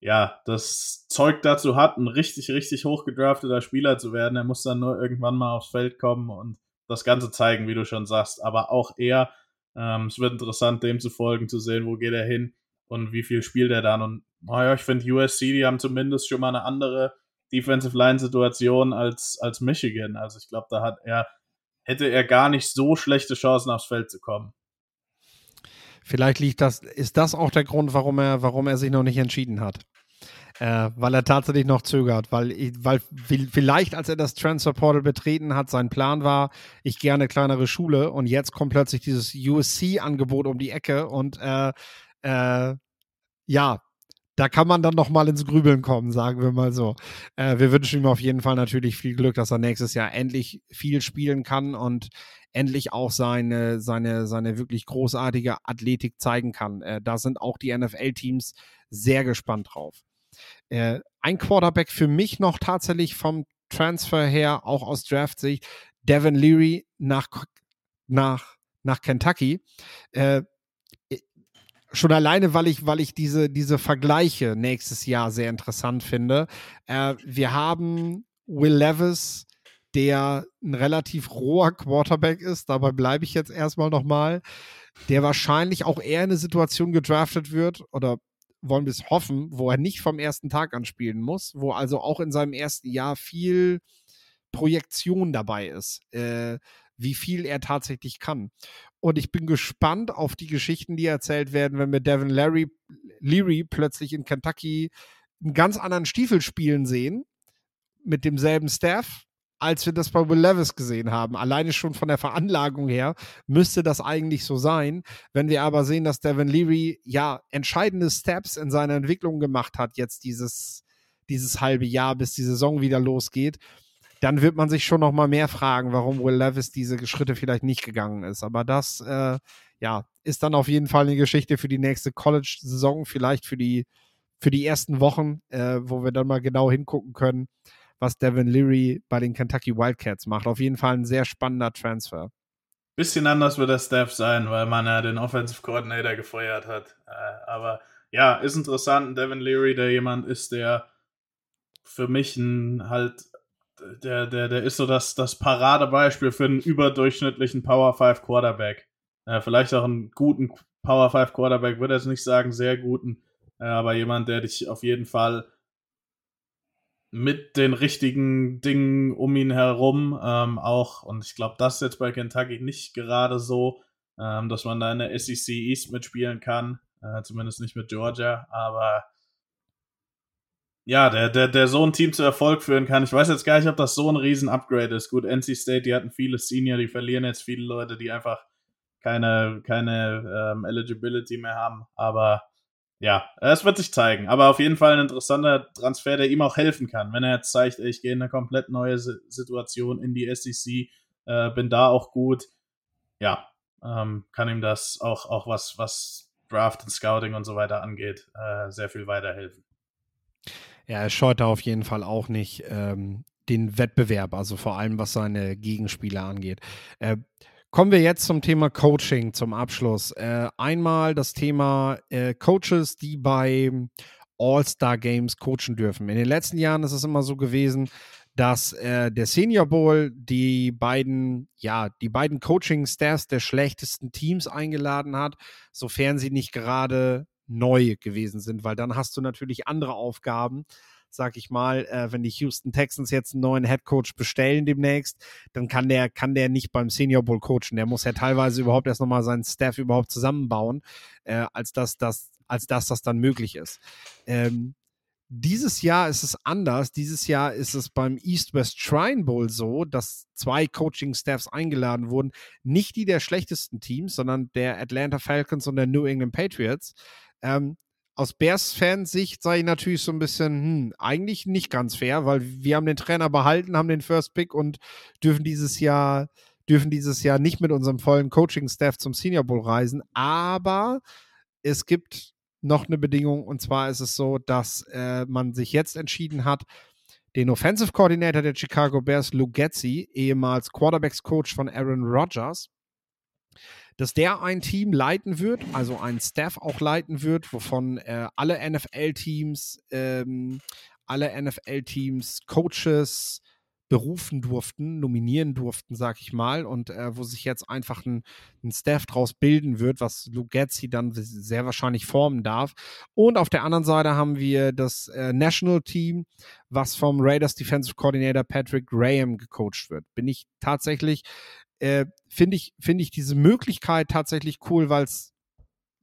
ja, das Zeug dazu hat, ein richtig, richtig hochgedrafteter Spieler zu werden. Er muss dann nur irgendwann mal aufs Feld kommen und das Ganze zeigen, wie du schon sagst. Aber auch er, ähm, es wird interessant, dem zu folgen, zu sehen, wo geht er hin und wie viel spielt er dann. Und naja, ich finde USC, die haben zumindest schon mal eine andere Defensive Line Situation als, als Michigan. Also ich glaube, da hat er, hätte er gar nicht so schlechte Chancen aufs Feld zu kommen. Vielleicht liegt das, ist das auch der Grund, warum er, warum er sich noch nicht entschieden hat. Äh, weil er tatsächlich noch zögert, weil, weil vielleicht, als er das Transfer Portal betreten hat, sein Plan war, ich gehe eine kleinere Schule und jetzt kommt plötzlich dieses USC-Angebot um die Ecke und äh, äh, ja, da kann man dann noch mal ins Grübeln kommen, sagen wir mal so. Äh, wir wünschen ihm auf jeden Fall natürlich viel Glück, dass er nächstes Jahr endlich viel spielen kann und endlich auch seine, seine, seine wirklich großartige Athletik zeigen kann. Äh, da sind auch die NFL-Teams sehr gespannt drauf. Äh, ein Quarterback für mich noch tatsächlich vom Transfer her, auch aus Draft-Sicht, Devin Leary nach, nach, nach Kentucky. Schon alleine, weil ich, weil ich diese, diese Vergleiche nächstes Jahr sehr interessant finde. Äh, wir haben Will Levis, der ein relativ roher Quarterback ist, dabei bleibe ich jetzt erstmal nochmal, der wahrscheinlich auch eher in eine Situation gedraftet wird oder wollen wir es hoffen, wo er nicht vom ersten Tag an spielen muss, wo also auch in seinem ersten Jahr viel Projektion dabei ist. Äh, wie viel er tatsächlich kann. Und ich bin gespannt auf die Geschichten, die erzählt werden, wenn wir Devin Larry, Leary plötzlich in Kentucky einen ganz anderen Stiefel spielen sehen, mit demselben Staff, als wir das bei Will Levis gesehen haben. Alleine schon von der Veranlagung her müsste das eigentlich so sein. Wenn wir aber sehen, dass Devin Leary ja entscheidende Steps in seiner Entwicklung gemacht hat, jetzt dieses, dieses halbe Jahr, bis die Saison wieder losgeht, dann wird man sich schon noch mal mehr fragen, warum Will Levis diese Schritte vielleicht nicht gegangen ist. Aber das, äh, ja, ist dann auf jeden Fall eine Geschichte für die nächste College-Saison, vielleicht für die, für die ersten Wochen, äh, wo wir dann mal genau hingucken können, was Devin Leary bei den Kentucky Wildcats macht. Auf jeden Fall ein sehr spannender Transfer. Bisschen anders wird der Staff sein, weil man ja den Offensive Coordinator gefeuert hat. Äh, aber ja, ist interessant, Devin Leary, der jemand ist, der für mich ein halt der, der, der ist so das, das Paradebeispiel für einen überdurchschnittlichen Power 5 Quarterback. Äh, vielleicht auch einen guten Power 5 Quarterback, würde jetzt nicht sagen, sehr guten, äh, aber jemand, der dich auf jeden Fall mit den richtigen Dingen um ihn herum ähm, auch, und ich glaube, das ist jetzt bei Kentucky nicht gerade so, ähm, dass man da in der SEC East mitspielen kann, äh, zumindest nicht mit Georgia, aber ja, der, der, der so ein Team zu Erfolg führen kann. Ich weiß jetzt gar nicht, ob das so ein Riesen-Upgrade ist. Gut, NC State, die hatten viele Senior, die verlieren jetzt viele Leute, die einfach keine, keine ähm, Eligibility mehr haben. Aber ja, es wird sich zeigen. Aber auf jeden Fall ein interessanter Transfer, der ihm auch helfen kann. Wenn er jetzt zeigt, ich gehe in eine komplett neue Situation in die SEC, äh, bin da auch gut. Ja, ähm, kann ihm das auch, auch was, was Draft und Scouting und so weiter angeht, äh, sehr viel weiterhelfen. Er scheut da auf jeden Fall auch nicht ähm, den Wettbewerb, also vor allem was seine Gegenspieler angeht. Äh, kommen wir jetzt zum Thema Coaching zum Abschluss. Äh, einmal das Thema äh, Coaches, die bei All-Star Games coachen dürfen. In den letzten Jahren ist es immer so gewesen, dass äh, der Senior Bowl die beiden, ja, die beiden Coaching-Staffs der schlechtesten Teams eingeladen hat, sofern sie nicht gerade neu gewesen sind, weil dann hast du natürlich andere Aufgaben. Sag ich mal, äh, wenn die Houston Texans jetzt einen neuen Head Coach bestellen demnächst, dann kann der, kann der nicht beim Senior Bowl coachen. Der muss ja teilweise überhaupt erst nochmal seinen Staff überhaupt zusammenbauen, äh, als dass das, als dass das dann möglich ist. Ähm, dieses Jahr ist es anders. Dieses Jahr ist es beim East-West Shrine Bowl so, dass zwei Coaching-Staffs eingeladen wurden. Nicht die der schlechtesten Teams, sondern der Atlanta Falcons und der New England Patriots. Ähm, aus Bears-Fansicht sei ich natürlich so ein bisschen, hm, eigentlich nicht ganz fair, weil wir haben den Trainer behalten, haben den First Pick und dürfen dieses Jahr, dürfen dieses Jahr nicht mit unserem vollen Coaching-Staff zum Senior Bowl reisen. Aber es gibt noch eine Bedingung und zwar ist es so, dass äh, man sich jetzt entschieden hat, den Offensive Coordinator der Chicago Bears, Lou Getzi, ehemals Quarterbacks Coach von Aaron Rodgers, dass der ein Team leiten wird, also einen Staff auch leiten wird, wovon äh, alle NFL-Teams, ähm, alle NFL-Teams, Coaches, berufen durften, nominieren durften, sag ich mal, und äh, wo sich jetzt einfach ein, ein Staff draus bilden wird, was Lugetzi dann sehr wahrscheinlich formen darf. Und auf der anderen Seite haben wir das äh, National Team, was vom Raiders Defensive Coordinator Patrick Graham gecoacht wird. Bin ich tatsächlich, äh, finde ich, finde ich diese Möglichkeit tatsächlich cool, weil es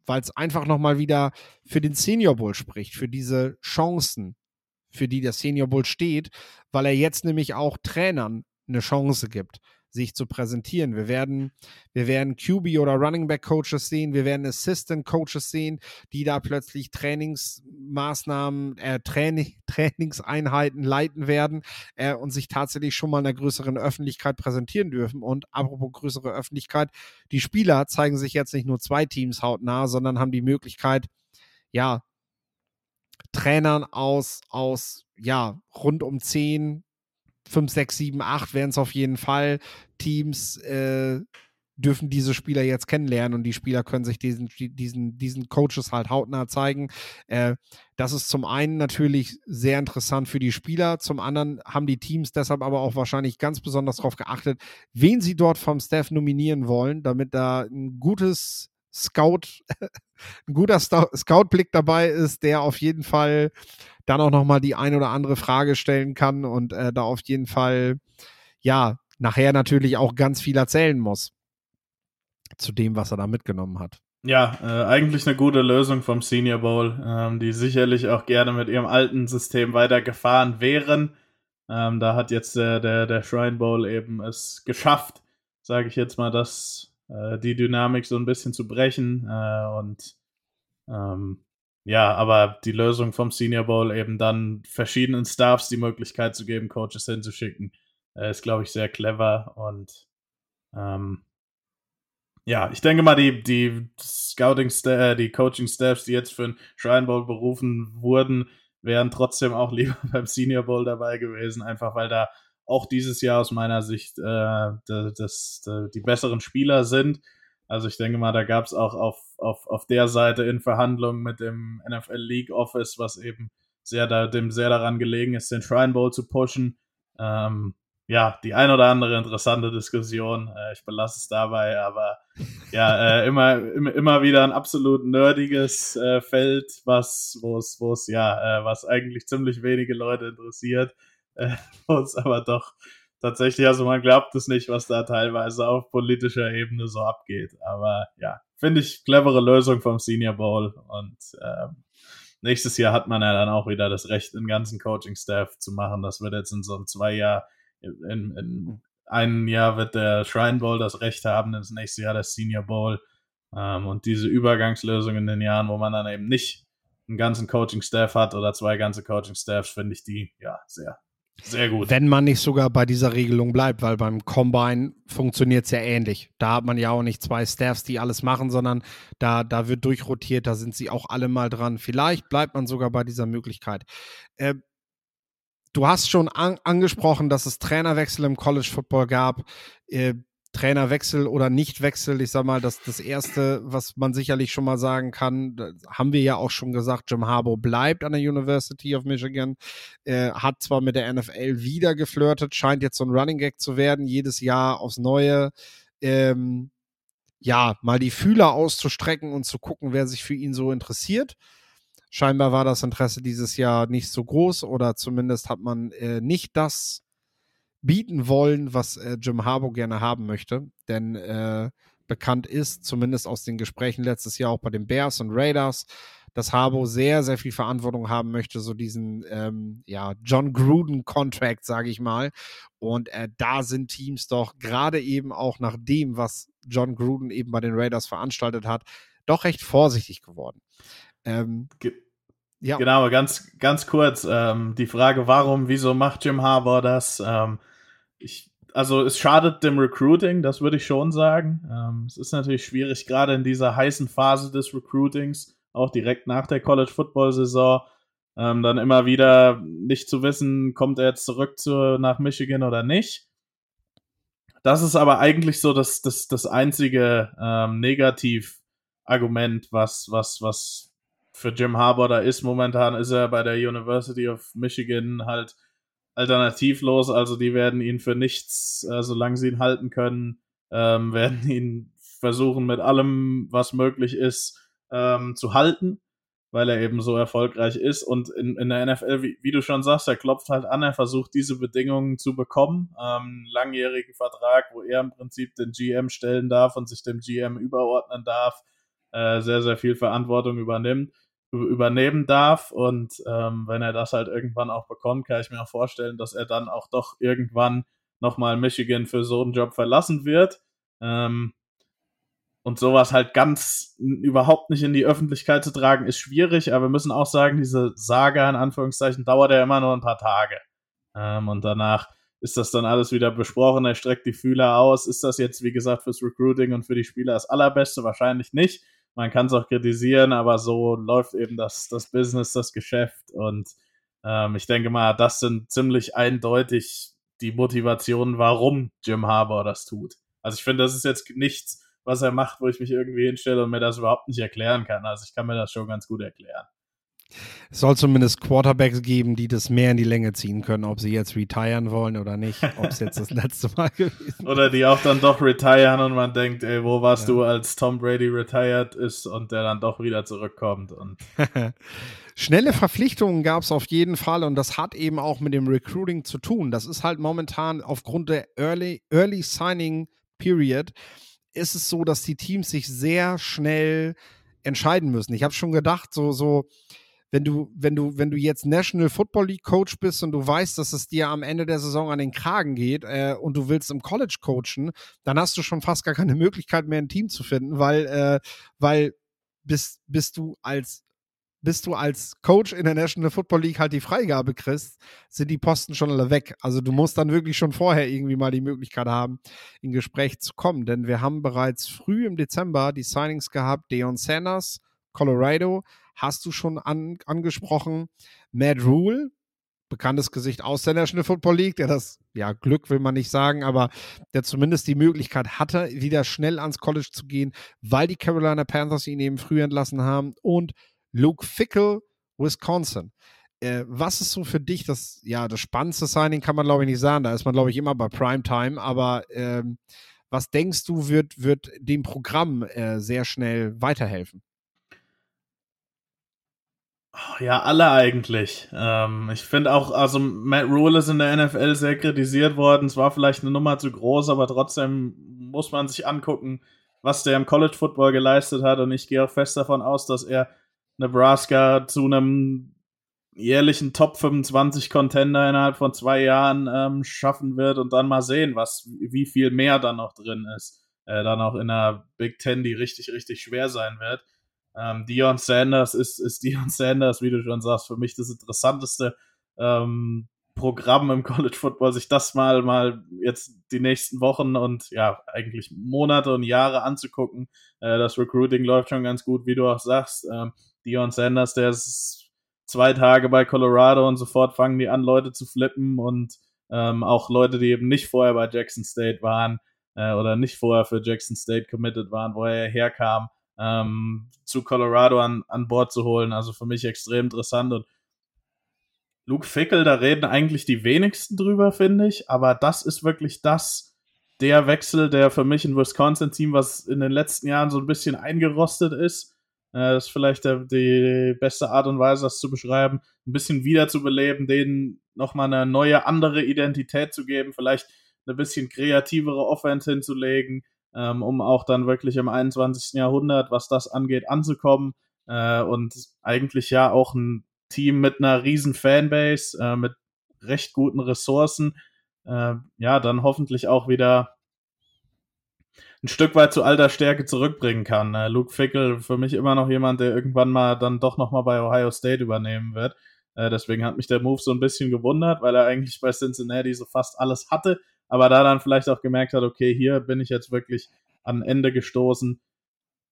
weil es einfach nochmal wieder für den Senior Bowl spricht, für diese Chancen, für die der Senior Bowl steht, weil er jetzt nämlich auch Trainern eine Chance gibt, sich zu präsentieren. Wir werden, wir werden QB oder Running Back Coaches sehen, wir werden Assistant Coaches sehen, die da plötzlich Trainingsmaßnahmen, äh, Training, Trainingseinheiten leiten werden äh, und sich tatsächlich schon mal in der größeren Öffentlichkeit präsentieren dürfen. Und apropos größere Öffentlichkeit, die Spieler zeigen sich jetzt nicht nur zwei Teams hautnah, sondern haben die Möglichkeit, ja, Trainern aus, aus, ja, rund um 10, 5, 6, 7, 8 werden es auf jeden Fall. Teams äh, dürfen diese Spieler jetzt kennenlernen und die Spieler können sich diesen, diesen, diesen Coaches halt hautnah zeigen. Äh, das ist zum einen natürlich sehr interessant für die Spieler, zum anderen haben die Teams deshalb aber auch wahrscheinlich ganz besonders darauf geachtet, wen sie dort vom Staff nominieren wollen, damit da ein gutes Scout, ein guter Scout-Blick dabei ist, der auf jeden Fall dann auch nochmal die ein oder andere Frage stellen kann und äh, da auf jeden Fall, ja, nachher natürlich auch ganz viel erzählen muss zu dem, was er da mitgenommen hat. Ja, äh, eigentlich eine gute Lösung vom Senior Bowl, ähm, die sicherlich auch gerne mit ihrem alten System weitergefahren wären. Ähm, da hat jetzt der, der, der Shrine Bowl eben es geschafft, sage ich jetzt mal, dass äh, die Dynamik so ein bisschen zu brechen. Äh, und ähm, ja, aber die Lösung vom Senior Bowl eben dann verschiedenen Staffs die Möglichkeit zu geben, Coaches hinzuschicken, äh, ist, glaube ich, sehr clever. Und ähm, ja, ich denke mal, die, die Scouting, äh, die Coaching Staffs, die jetzt für den Shrine Bowl berufen wurden, wären trotzdem auch lieber beim Senior Bowl dabei gewesen, einfach weil da auch dieses Jahr aus meiner Sicht äh, das, das, die besseren Spieler sind. Also ich denke mal, da gab es auch auf, auf, auf der Seite in Verhandlungen mit dem NFL League Office, was eben sehr da, dem sehr daran gelegen ist, den Shrine Bowl zu pushen. Ähm, ja, die ein oder andere interessante Diskussion. Äh, ich belasse es dabei, aber ja, äh, immer, immer, immer wieder ein absolut nerdiges äh, Feld, was, wo es, wo es, ja, äh, was eigentlich ziemlich wenige Leute interessiert äh, uns aber doch tatsächlich, also man glaubt es nicht, was da teilweise auf politischer Ebene so abgeht. Aber ja, finde ich clevere Lösung vom Senior Bowl und ähm, nächstes Jahr hat man ja dann auch wieder das Recht, den ganzen Coaching-Staff zu machen. Das wird jetzt in so einem zwei Jahr, in, in einem Jahr wird der Shrine Bowl das Recht haben, ins nächste Jahr das Senior Bowl. Ähm, und diese Übergangslösung in den Jahren, wo man dann eben nicht einen ganzen Coaching-Staff hat oder zwei ganze Coaching-Staffs, finde ich die ja sehr sehr gut. Wenn man nicht sogar bei dieser Regelung bleibt, weil beim Combine funktioniert es ja ähnlich. Da hat man ja auch nicht zwei Staffs, die alles machen, sondern da, da wird durchrotiert, da sind sie auch alle mal dran. Vielleicht bleibt man sogar bei dieser Möglichkeit. Äh, du hast schon an, angesprochen, dass es Trainerwechsel im College Football gab. Äh, Trainerwechsel oder Nichtwechsel, ich sag mal, das, das erste, was man sicherlich schon mal sagen kann, haben wir ja auch schon gesagt, Jim Harbaugh bleibt an der University of Michigan, äh, hat zwar mit der NFL wieder geflirtet, scheint jetzt so ein Running Gag zu werden, jedes Jahr aufs Neue, ähm, ja, mal die Fühler auszustrecken und zu gucken, wer sich für ihn so interessiert. Scheinbar war das Interesse dieses Jahr nicht so groß oder zumindest hat man äh, nicht das bieten wollen, was äh, Jim Harbaugh gerne haben möchte. Denn äh, bekannt ist, zumindest aus den Gesprächen letztes Jahr auch bei den Bears und Raiders, dass Harbaugh sehr, sehr viel Verantwortung haben möchte, so diesen ähm, ja, John Gruden-Contract, sage ich mal. Und äh, da sind Teams doch gerade eben auch nach dem, was John Gruden eben bei den Raiders veranstaltet hat, doch recht vorsichtig geworden. Ähm, Ge ja. Genau, ganz, ganz kurz ähm, die Frage, warum, wieso macht Jim Harbaugh das? Ähm, ich, also es schadet dem Recruiting, das würde ich schon sagen. Ähm, es ist natürlich schwierig, gerade in dieser heißen Phase des Recruitings, auch direkt nach der College Football Saison, ähm, dann immer wieder nicht zu wissen, kommt er jetzt zurück zu, nach Michigan oder nicht. Das ist aber eigentlich so das, das, das einzige ähm, Negativargument, was, was, was für Jim Harbour da ist. Momentan ist er bei der University of Michigan halt alternativlos, also die werden ihn für nichts, äh, solange sie ihn halten können, ähm, werden ihn versuchen mit allem, was möglich ist, ähm, zu halten weil er eben so erfolgreich ist. Und in, in der NFL, wie, wie, du schon sagst, er klopft halt an, er versucht diese Bedingungen zu bekommen. Ähm, langjährigen Vertrag, wo er im Prinzip den GM stellen darf und sich dem GM überordnen darf, äh, sehr, sehr viel Verantwortung übernimmt, übernehmen darf. Und ähm, wenn er das halt irgendwann auch bekommt, kann ich mir auch vorstellen, dass er dann auch doch irgendwann nochmal Michigan für so einen Job verlassen wird. Ähm, und sowas halt ganz überhaupt nicht in die Öffentlichkeit zu tragen, ist schwierig, aber wir müssen auch sagen, diese Saga in Anführungszeichen dauert ja immer nur ein paar Tage. Ähm, und danach ist das dann alles wieder besprochen, er streckt die Fühler aus. Ist das jetzt, wie gesagt, fürs Recruiting und für die Spieler das Allerbeste? Wahrscheinlich nicht. Man kann es auch kritisieren, aber so läuft eben das, das Business, das Geschäft. Und ähm, ich denke mal, das sind ziemlich eindeutig die Motivationen, warum Jim Harbour das tut. Also ich finde, das ist jetzt nichts, was er macht, wo ich mich irgendwie hinstelle und mir das überhaupt nicht erklären kann. Also ich kann mir das schon ganz gut erklären. Es soll zumindest Quarterbacks geben, die das mehr in die Länge ziehen können, ob sie jetzt retiren wollen oder nicht, ob es jetzt das letzte Mal gewesen ist. Oder die auch dann doch retiren und man denkt, ey, wo warst ja. du, als Tom Brady retired ist und der dann doch wieder zurückkommt. Und Schnelle Verpflichtungen gab es auf jeden Fall und das hat eben auch mit dem Recruiting zu tun. Das ist halt momentan aufgrund der Early, Early Signing Period ist es so, dass die Teams sich sehr schnell entscheiden müssen. Ich habe schon gedacht, so, so, wenn du, wenn du, wenn du jetzt National Football League Coach bist und du weißt, dass es dir am Ende der Saison an den Kragen geht äh, und du willst im College coachen, dann hast du schon fast gar keine Möglichkeit mehr ein Team zu finden, weil, äh, weil bis, bis du als bis du als Coach in der National Football League halt die Freigabe kriegst, sind die Posten schon alle weg. Also du musst dann wirklich schon vorher irgendwie mal die Möglichkeit haben, in Gespräch zu kommen. Denn wir haben bereits früh im Dezember die Signings gehabt. Deon Sanders, Colorado, hast du schon an, angesprochen. Matt Rule, bekanntes Gesicht aus der National Football League, der das, ja, Glück will man nicht sagen, aber der zumindest die Möglichkeit hatte, wieder schnell ans College zu gehen, weil die Carolina Panthers ihn eben früh entlassen haben. Und Luke Fickle, Wisconsin. Äh, was ist so für dich das, ja, das spannendste Signing, kann man glaube ich nicht sagen. Da ist man glaube ich immer bei Primetime, aber ähm, was denkst du, wird, wird dem Programm äh, sehr schnell weiterhelfen? Oh, ja, alle eigentlich. Ähm, ich finde auch, also Matt Rule ist in der NFL sehr kritisiert worden. Es war vielleicht eine Nummer zu groß, aber trotzdem muss man sich angucken, was der im College Football geleistet hat. Und ich gehe auch fest davon aus, dass er Nebraska zu einem jährlichen Top 25 Contender innerhalb von zwei Jahren ähm, schaffen wird und dann mal sehen, was, wie viel mehr da noch drin ist. Äh, dann auch in der Big Ten, die richtig, richtig schwer sein wird. Ähm, Dion Sanders ist, ist Dion Sanders, wie du schon sagst, für mich das interessanteste ähm, Programm im College Football, sich das mal, mal jetzt die nächsten Wochen und ja, eigentlich Monate und Jahre anzugucken. Äh, das Recruiting läuft schon ganz gut, wie du auch sagst. Ähm, Dion Sanders, der ist zwei Tage bei Colorado und sofort fangen die an, Leute zu flippen und ähm, auch Leute, die eben nicht vorher bei Jackson State waren äh, oder nicht vorher für Jackson State committed waren, wo er herkam, ähm, zu Colorado an, an Bord zu holen. Also für mich extrem interessant und Luke Fickel, da reden eigentlich die wenigsten drüber, finde ich, aber das ist wirklich das, der Wechsel, der für mich ein Wisconsin-Team, was in den letzten Jahren so ein bisschen eingerostet ist, äh, das ist vielleicht der, die beste Art und Weise, das zu beschreiben. Ein bisschen wiederzubeleben, denen nochmal eine neue, andere Identität zu geben, vielleicht eine bisschen kreativere Offense hinzulegen, ähm, um auch dann wirklich im 21. Jahrhundert, was das angeht, anzukommen. Äh, und eigentlich ja auch ein Team mit einer riesen Fanbase, äh, mit recht guten Ressourcen, äh, ja, dann hoffentlich auch wieder ein Stück weit zu alter Stärke zurückbringen kann. Äh, Luke Fickle für mich immer noch jemand, der irgendwann mal dann doch nochmal bei Ohio State übernehmen wird. Äh, deswegen hat mich der Move so ein bisschen gewundert, weil er eigentlich bei Cincinnati so fast alles hatte, aber da dann vielleicht auch gemerkt hat, okay, hier bin ich jetzt wirklich an Ende gestoßen,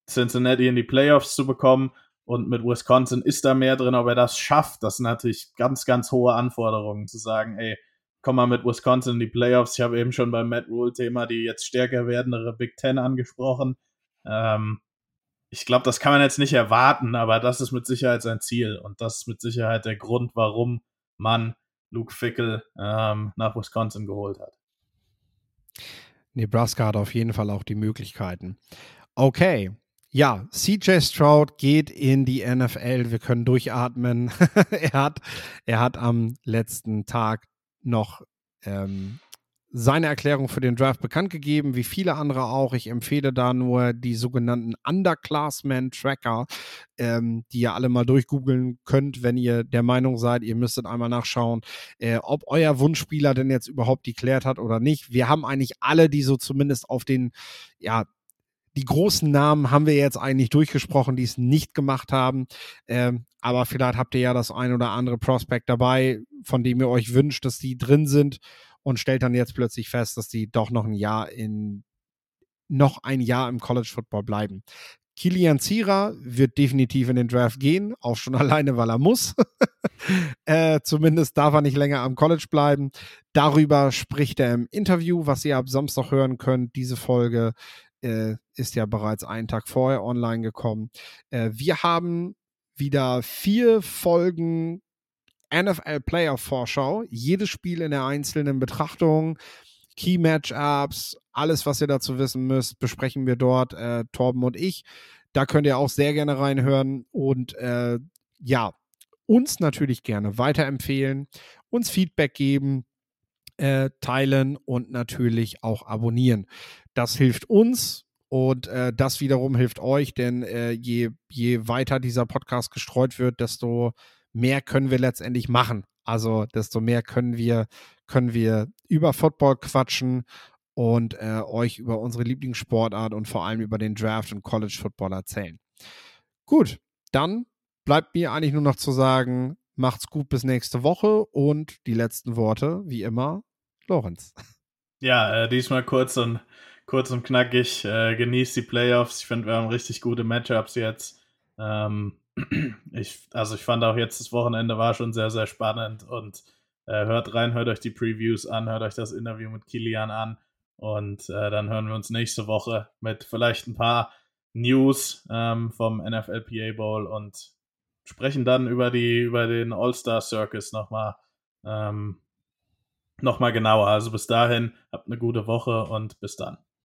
Cincinnati in die Playoffs zu bekommen. Und mit Wisconsin ist da mehr drin, ob er das schafft. Das sind natürlich ganz, ganz hohe Anforderungen, zu sagen, ey, komm mal mit Wisconsin in die Playoffs. Ich habe eben schon beim Matt Rule-Thema die jetzt stärker werdendere Big Ten angesprochen. Ähm, ich glaube, das kann man jetzt nicht erwarten, aber das ist mit Sicherheit sein Ziel und das ist mit Sicherheit der Grund, warum man Luke Fickel ähm, nach Wisconsin geholt hat. Nebraska hat auf jeden Fall auch die Möglichkeiten. Okay, ja, CJ Stroud geht in die NFL. Wir können durchatmen. er, hat, er hat am letzten Tag noch ähm, seine Erklärung für den Draft bekannt gegeben, wie viele andere auch. Ich empfehle da nur die sogenannten Underclassmen Tracker, ähm, die ihr alle mal durchgoogeln könnt, wenn ihr der Meinung seid, ihr müsstet einmal nachschauen, äh, ob euer Wunschspieler denn jetzt überhaupt geklärt hat oder nicht. Wir haben eigentlich alle, die so zumindest auf den, ja, die großen Namen haben wir jetzt eigentlich durchgesprochen, die es nicht gemacht haben. Ähm, aber vielleicht habt ihr ja das ein oder andere Prospect dabei, von dem ihr euch wünscht, dass die drin sind und stellt dann jetzt plötzlich fest, dass die doch noch ein Jahr in noch ein Jahr im College Football bleiben. Kilian Zierer wird definitiv in den Draft gehen, auch schon alleine, weil er muss. äh, zumindest darf er nicht länger am College bleiben. Darüber spricht er im Interview, was ihr ab Samstag hören könnt. Diese Folge äh, ist ja bereits einen Tag vorher online gekommen. Äh, wir haben wieder vier Folgen NFL Player Vorschau. Jedes Spiel in der einzelnen Betrachtung, Key Matchups, alles, was ihr dazu wissen müsst, besprechen wir dort, äh, Torben und ich. Da könnt ihr auch sehr gerne reinhören und äh, ja, uns natürlich gerne weiterempfehlen, uns Feedback geben, äh, teilen und natürlich auch abonnieren. Das hilft uns und äh, das wiederum hilft euch, denn äh, je, je weiter dieser Podcast gestreut wird, desto mehr können wir letztendlich machen. Also desto mehr können wir, können wir über Football quatschen und äh, euch über unsere Lieblingssportart und vor allem über den Draft und College Football erzählen. Gut, dann bleibt mir eigentlich nur noch zu sagen, macht's gut bis nächste Woche und die letzten Worte, wie immer, Lorenz. Ja, äh, diesmal kurz und kurz und knackig. Äh, genießt die Playoffs. Ich finde, wir haben richtig gute Matchups jetzt. Ähm, ich, also ich fand auch jetzt das Wochenende war schon sehr, sehr spannend und äh, hört rein, hört euch die Previews an, hört euch das Interview mit Kilian an und äh, dann hören wir uns nächste Woche mit vielleicht ein paar News ähm, vom NFLPA Bowl und sprechen dann über die über den All-Star Circus nochmal ähm, noch genauer. Also bis dahin, habt eine gute Woche und bis dann.